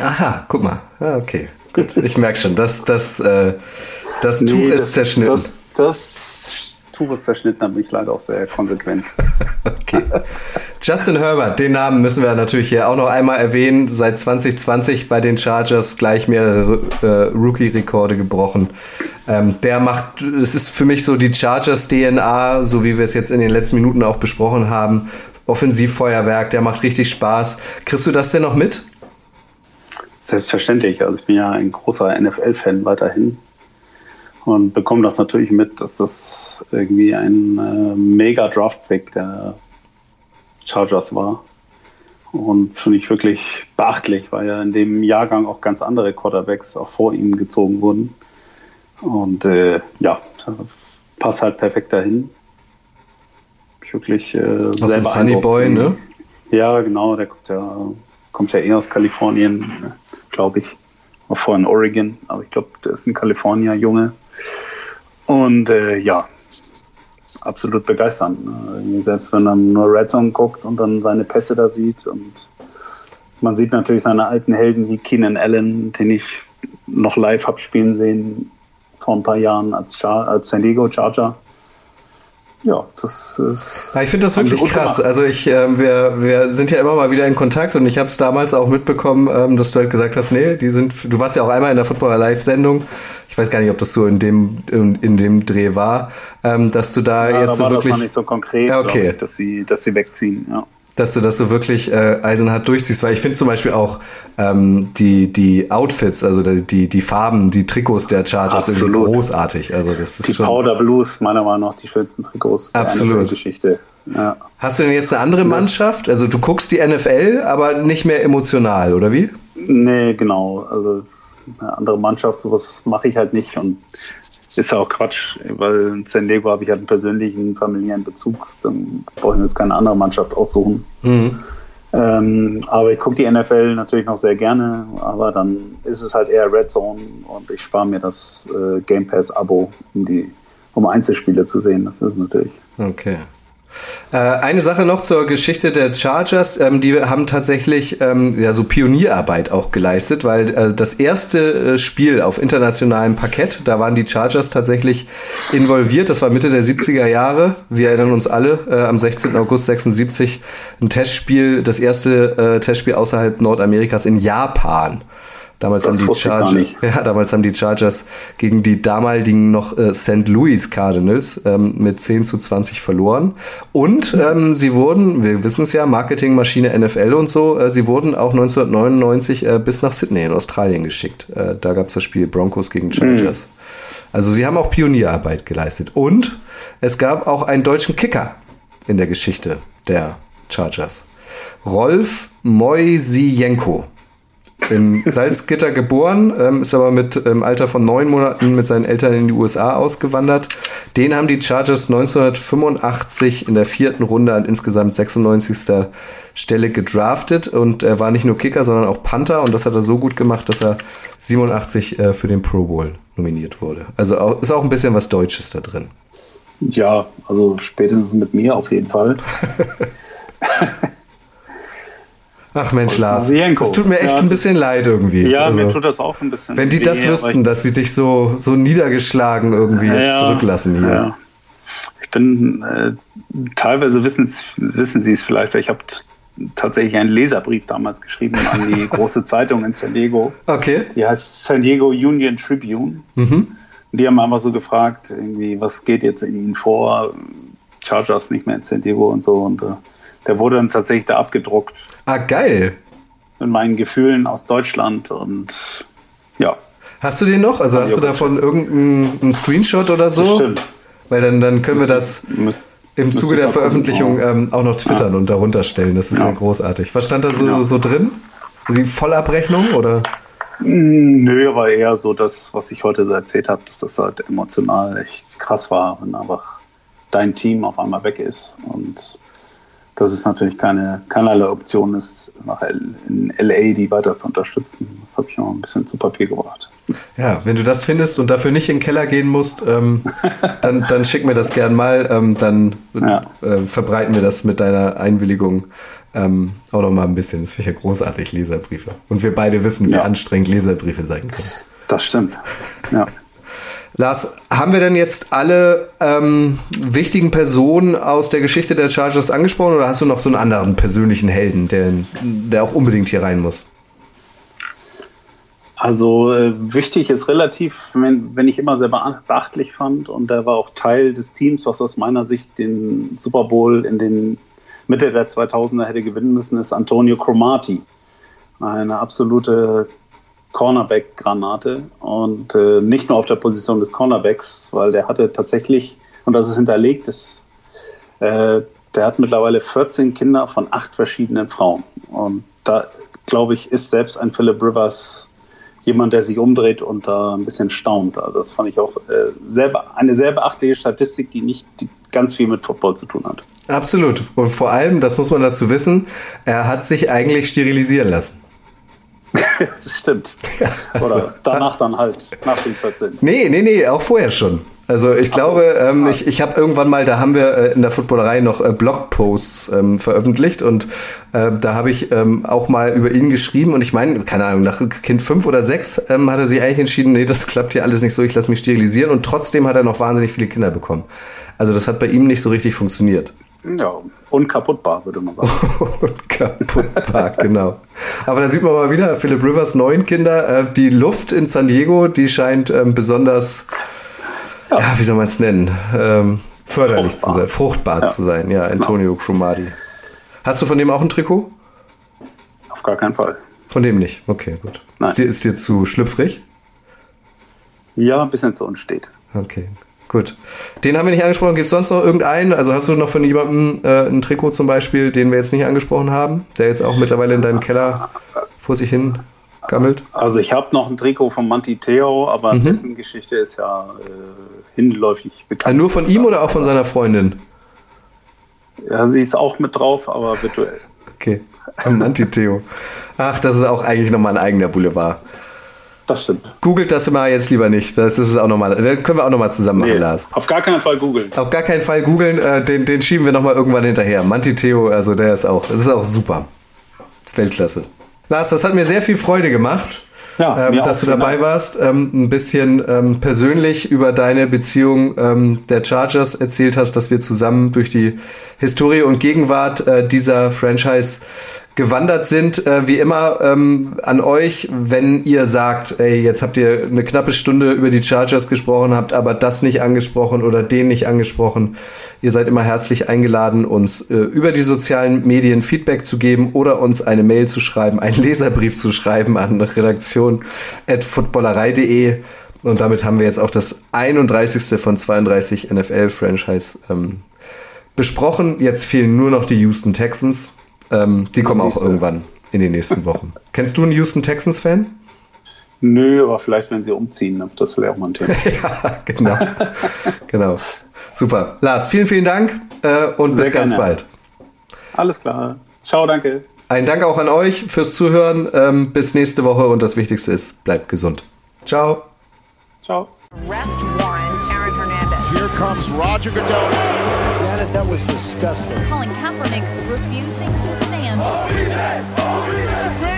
Aha, guck mal. Ah, okay. Gut. Ich merke schon, das, das, äh, das nee, Tuch ist das, zerschnitten. Das, das Tuches zerschnitten, bin ich leider auch sehr konsequent. okay. Justin Herbert, den Namen müssen wir natürlich hier auch noch einmal erwähnen. Seit 2020 bei den Chargers gleich mehrere äh, Rookie-Rekorde gebrochen. Ähm, der macht, es ist für mich so die Chargers-DNA, so wie wir es jetzt in den letzten Minuten auch besprochen haben. Offensivfeuerwerk, der macht richtig Spaß. Kriegst du das denn noch mit? Selbstverständlich. Also ich bin ja ein großer NFL-Fan weiterhin und bekomme das natürlich mit, dass das irgendwie ein äh, mega Draft-Pick der Chargers war. Und finde ich wirklich beachtlich, weil ja in dem Jahrgang auch ganz andere Quarterbacks auch vor ihm gezogen wurden. Und äh, ja, passt halt perfekt dahin. Ich wirklich äh, sehr dem Sunny. Boy, ne? Ja, genau, der kommt ja, kommt ja eher aus Kalifornien, glaube ich. War vorher in Oregon, aber ich glaube, der ist ein Kalifornier Junge. Und äh, ja, absolut begeisternd. Ne? Selbst wenn man nur Red Zone guckt und dann seine Pässe da sieht. Und man sieht natürlich seine alten Helden wie Keenan Allen, den ich noch live habe spielen sehen vor ein paar Jahren als, Char als San Diego Charger. Ja, das ist. Ja, ich finde das wirklich krass. gemacht. Also ich, ähm, wir, wir sind ja immer mal wieder in Kontakt und ich habe es damals auch mitbekommen, ähm, dass du halt gesagt hast, nee, die sind. Du warst ja auch einmal in der Footballer Live-Sendung. Ich weiß gar nicht, ob das so in dem in, in dem Dreh war, ähm, dass du da Ja, jetzt da so war das wirklich, noch nicht so konkret, okay. ich, dass sie, dass sie wegziehen. Ja. Dass du das so wirklich äh, eisenhart durchziehst, weil ich finde zum Beispiel auch ähm, die die Outfits, also die die Farben, die Trikots der Chargers irgendwie großartig. Also das ist Die schon. Powder Blues, meiner Meinung nach, die schönsten Trikots Absolut. der Geschichte. Ja. Hast du denn jetzt eine andere Mannschaft? Also du guckst die NFL, aber nicht mehr emotional, oder wie? Nee, genau. Also eine andere Mannschaft, sowas mache ich halt nicht und ist ja auch Quatsch, weil in San Diego habe ich halt einen persönlichen, familiären Bezug. Dann brauche ich mir jetzt keine andere Mannschaft aussuchen. Ähm, aber ich gucke die NFL natürlich noch sehr gerne, aber dann ist es halt eher Red Zone und ich spare mir das äh, Game Pass Abo, um die um Einzelspiele zu sehen. Das ist natürlich. Okay. Äh, eine Sache noch zur Geschichte der Chargers. Ähm, die haben tatsächlich ähm, ja, so Pionierarbeit auch geleistet, weil äh, das erste äh, Spiel auf internationalem Parkett, da waren die Chargers tatsächlich involviert. Das war Mitte der 70er Jahre. Wir erinnern uns alle, am 16. August 76 ein Testspiel, das erste Testspiel außerhalb Nordamerikas in Japan. Damals Das haben die Chargers, ja, damals haben die Chargers gegen die damaligen noch äh, St. Louis Cardinals ähm, mit 10 zu 20 verloren. Und ähm, sie wurden, wir wissen es ja, Marketingmaschine NFL und so, äh, sie wurden auch 1999 äh, bis nach Sydney in Australien geschickt. Äh, da gab es das Spiel Broncos gegen Chargers. Also sie haben auch Pionierarbeit geleistet. Und es gab auch einen deutschen Kicker in der Geschichte der Chargers. Rolf Moisienko in Salzgitter geboren, ähm, ist aber mit im Alter von neun Monaten mit seinen Eltern in die USA ausgewandert. Den haben die Chargers 1985 in der vierten Runde an insgesamt 96. Stelle gedraftet und er war nicht nur Kicker, sondern auch Panther und das hat er so gut gemacht, dass er 87 äh, für den Pro Bowl nominiert wurde. Also auch, ist auch ein bisschen was Deutsches da drin. Ja, also spätestens mit mir auf jeden Fall. Ach Mensch, Lars, es tut mir echt Ja, ein bisschen leid irgendwie. Ja, Also, mir tut das auch ein bisschen. wenn die weh, das wüssten, dass sie dich so, so niedergeschlagen irgendwie jetzt Ja, zurücklassen hier. Ja. Ich bin, äh, teilweise wissen sie es vielleicht, weil ich habe tatsächlich einen Leserbrief damals geschrieben an die große Zeitung in San Diego. Okay. Die heißt San Diego Union Tribune. Mhm. Die haben einfach so gefragt, irgendwie, was geht jetzt in ihnen vor? Chargers nicht mehr in San Diego und so. Und äh, der wurde dann tatsächlich da abgedruckt Ah, geil. mit meinen Gefühlen aus Deutschland. Und ja, Hast du den noch? Also hast du Ja, davon irgendeinen einen Screenshot oder so? stimmt. Weil dann, dann können wir das im Zuge der. Veröffentlichung ähm, auch noch twittern und darunter stellen. Das ist ja, Ja. großartig. Was stand da so, Genau. so drin? Die Vollabrechnung oder? Nö, aber eher so das, was ich heute so erzählt habe, dass das halt emotional echt krass war, wenn einfach dein Team auf einmal weg ist. Und dass es natürlich keine, keinerlei Option ist, nach in LA die weiter zu unterstützen. Das habe ich noch ein bisschen zu Papier gebracht. Ja, wenn du das findest und dafür nicht in den Keller gehen musst, ähm, dann, dann schick mir das gern mal. Ähm, dann Ja. äh, verbreiten wir das mit deiner Einwilligung ähm, auch noch mal ein bisschen. Das finde ich ja großartig, Leserbriefe. Und wir beide wissen, wie Ja. anstrengend Leserbriefe sein können. Das stimmt. Ja. Lars, haben wir denn jetzt alle ähm, wichtigen Personen aus der Geschichte der Chargers angesprochen oder hast du noch so einen anderen persönlichen Helden, der, der auch unbedingt hier rein muss? Also äh, wichtig ist relativ, wenn, wenn ich immer sehr bea- beachtlich fand und er war auch Teil des Teams, was aus meiner Sicht den Super Bowl in den Mitte der 2000er hätte gewinnen müssen, ist Antonio Cromartie. Eine absolute Cornerback-Granate und äh, nicht nur auf der Position des Cornerbacks, weil der hatte tatsächlich, und das ist hinterlegt, ist, äh, der hat mittlerweile 14 Kinder von acht verschiedenen Frauen. Und da, glaube ich, ist selbst ein Philip Rivers jemand, der sich umdreht und da ein bisschen staunt. Also das fand ich auch äh, sehr, eine sehr beachtliche Statistik, die nicht die ganz viel mit Football zu tun hat. Absolut. Und vor allem, das muss man dazu wissen, er hat sich eigentlich sterilisieren lassen. das stimmt. Ja, also, Oder danach dann halt, nach den 14. Nee, nee, nee, auch vorher schon. Also ich glaube, ähm, ich, ich habe irgendwann mal, da haben wir äh, in der Footballerei noch äh, Blogposts ähm, veröffentlicht und äh, da habe ich ähm, auch mal über ihn geschrieben und ich meine, keine Ahnung, nach Kind fünf oder sechs ähm, hat er sich eigentlich entschieden, nee, das klappt hier alles nicht so, ich lasse mich sterilisieren und trotzdem hat er noch wahnsinnig viele Kinder bekommen. Also das hat bei ihm nicht so richtig funktioniert. Ja, unkaputtbar, würde man sagen. unkaputtbar, genau. Aber da sieht man mal wieder, Philip Rivers neun Kinder, äh, die Luft in San Diego, die scheint ähm, besonders ja, ja wie soll man es nennen? Ähm, förderlich fruchtbar. zu sein, fruchtbar ja. zu sein. Ja, Antonio ja. Cromartie. Hast du von dem auch ein Trikot? Auf gar keinen Fall. Von dem nicht? Okay, gut. Ist dir, ist dir zu schlüpfrig? Ja, ein bisschen zu unstet. Okay, gut. Den haben wir nicht angesprochen. Gibt es sonst noch irgendeinen? Also hast du noch von jemandem äh, ein Trikot zum Beispiel, den wir jetzt nicht angesprochen haben, der jetzt auch mittlerweile in deinem Keller vor sich hin gammelt? Also ich habe noch ein Trikot von Manti Theo, aber mhm. dessen Geschichte ist ja äh, hinläufig bekannt. Also nur von ihm oder auch von seiner Freundin? Ja, sie ist auch mit drauf, aber virtuell. okay, Manti Theo. Ach, das ist auch eigentlich nochmal ein eigener Boulevard. Das stimmt. Googelt das mal jetzt lieber nicht. Das ist auch nochmal. Dann können wir auch nochmal zusammen machen, nee, Lars. Auf gar keinen Fall googeln. Auf gar keinen Fall googeln. Äh, den, den schieben wir nochmal irgendwann hinterher. Manti Theo, also der ist auch, das ist auch super. Weltklasse. Lars, das hat mir sehr viel Freude gemacht. Ja, ähm, dass du dabei warst, ähm, ein bisschen ähm, persönlich über deine Beziehung ähm, der Chargers erzählt hast, dass wir zusammen durch die Historie und Gegenwart äh, dieser Franchise gewandert sind. Äh, wie immer ähm, an euch, wenn ihr sagt, ey, jetzt habt ihr eine knappe Stunde über die Chargers gesprochen, habt aber das nicht angesprochen oder den nicht angesprochen. Ihr seid immer herzlich eingeladen, uns äh, über die sozialen Medien Feedback zu geben oder uns eine Mail zu schreiben, einen Leserbrief zu schreiben an redaktion at footballerei.de. Und damit haben wir jetzt auch das 31. von 32 NFL-Franchise ähm, besprochen. Jetzt fehlen nur noch die Houston Texans. Ähm, die kommen auch irgendwann in den nächsten Wochen. Kennst du einen Houston Texans-Fan? Nö, aber vielleicht, wenn sie umziehen, das wäre auch mal ein Thema. ja, genau. genau. Super. Lars, vielen, vielen Dank äh, und Sehr bis ganz bald. Alles klar. Ciao, danke. Ein Dank auch an euch fürs Zuhören. Ähm, bis nächste Woche und das Wichtigste ist, bleibt gesund. Ciao. Ciao. Arrest warrant, Aaron Hernandez. Here comes Roger Goodell. Janet, that was disgusting. Colin Kaepernick refusing to stand. Greatest comeback.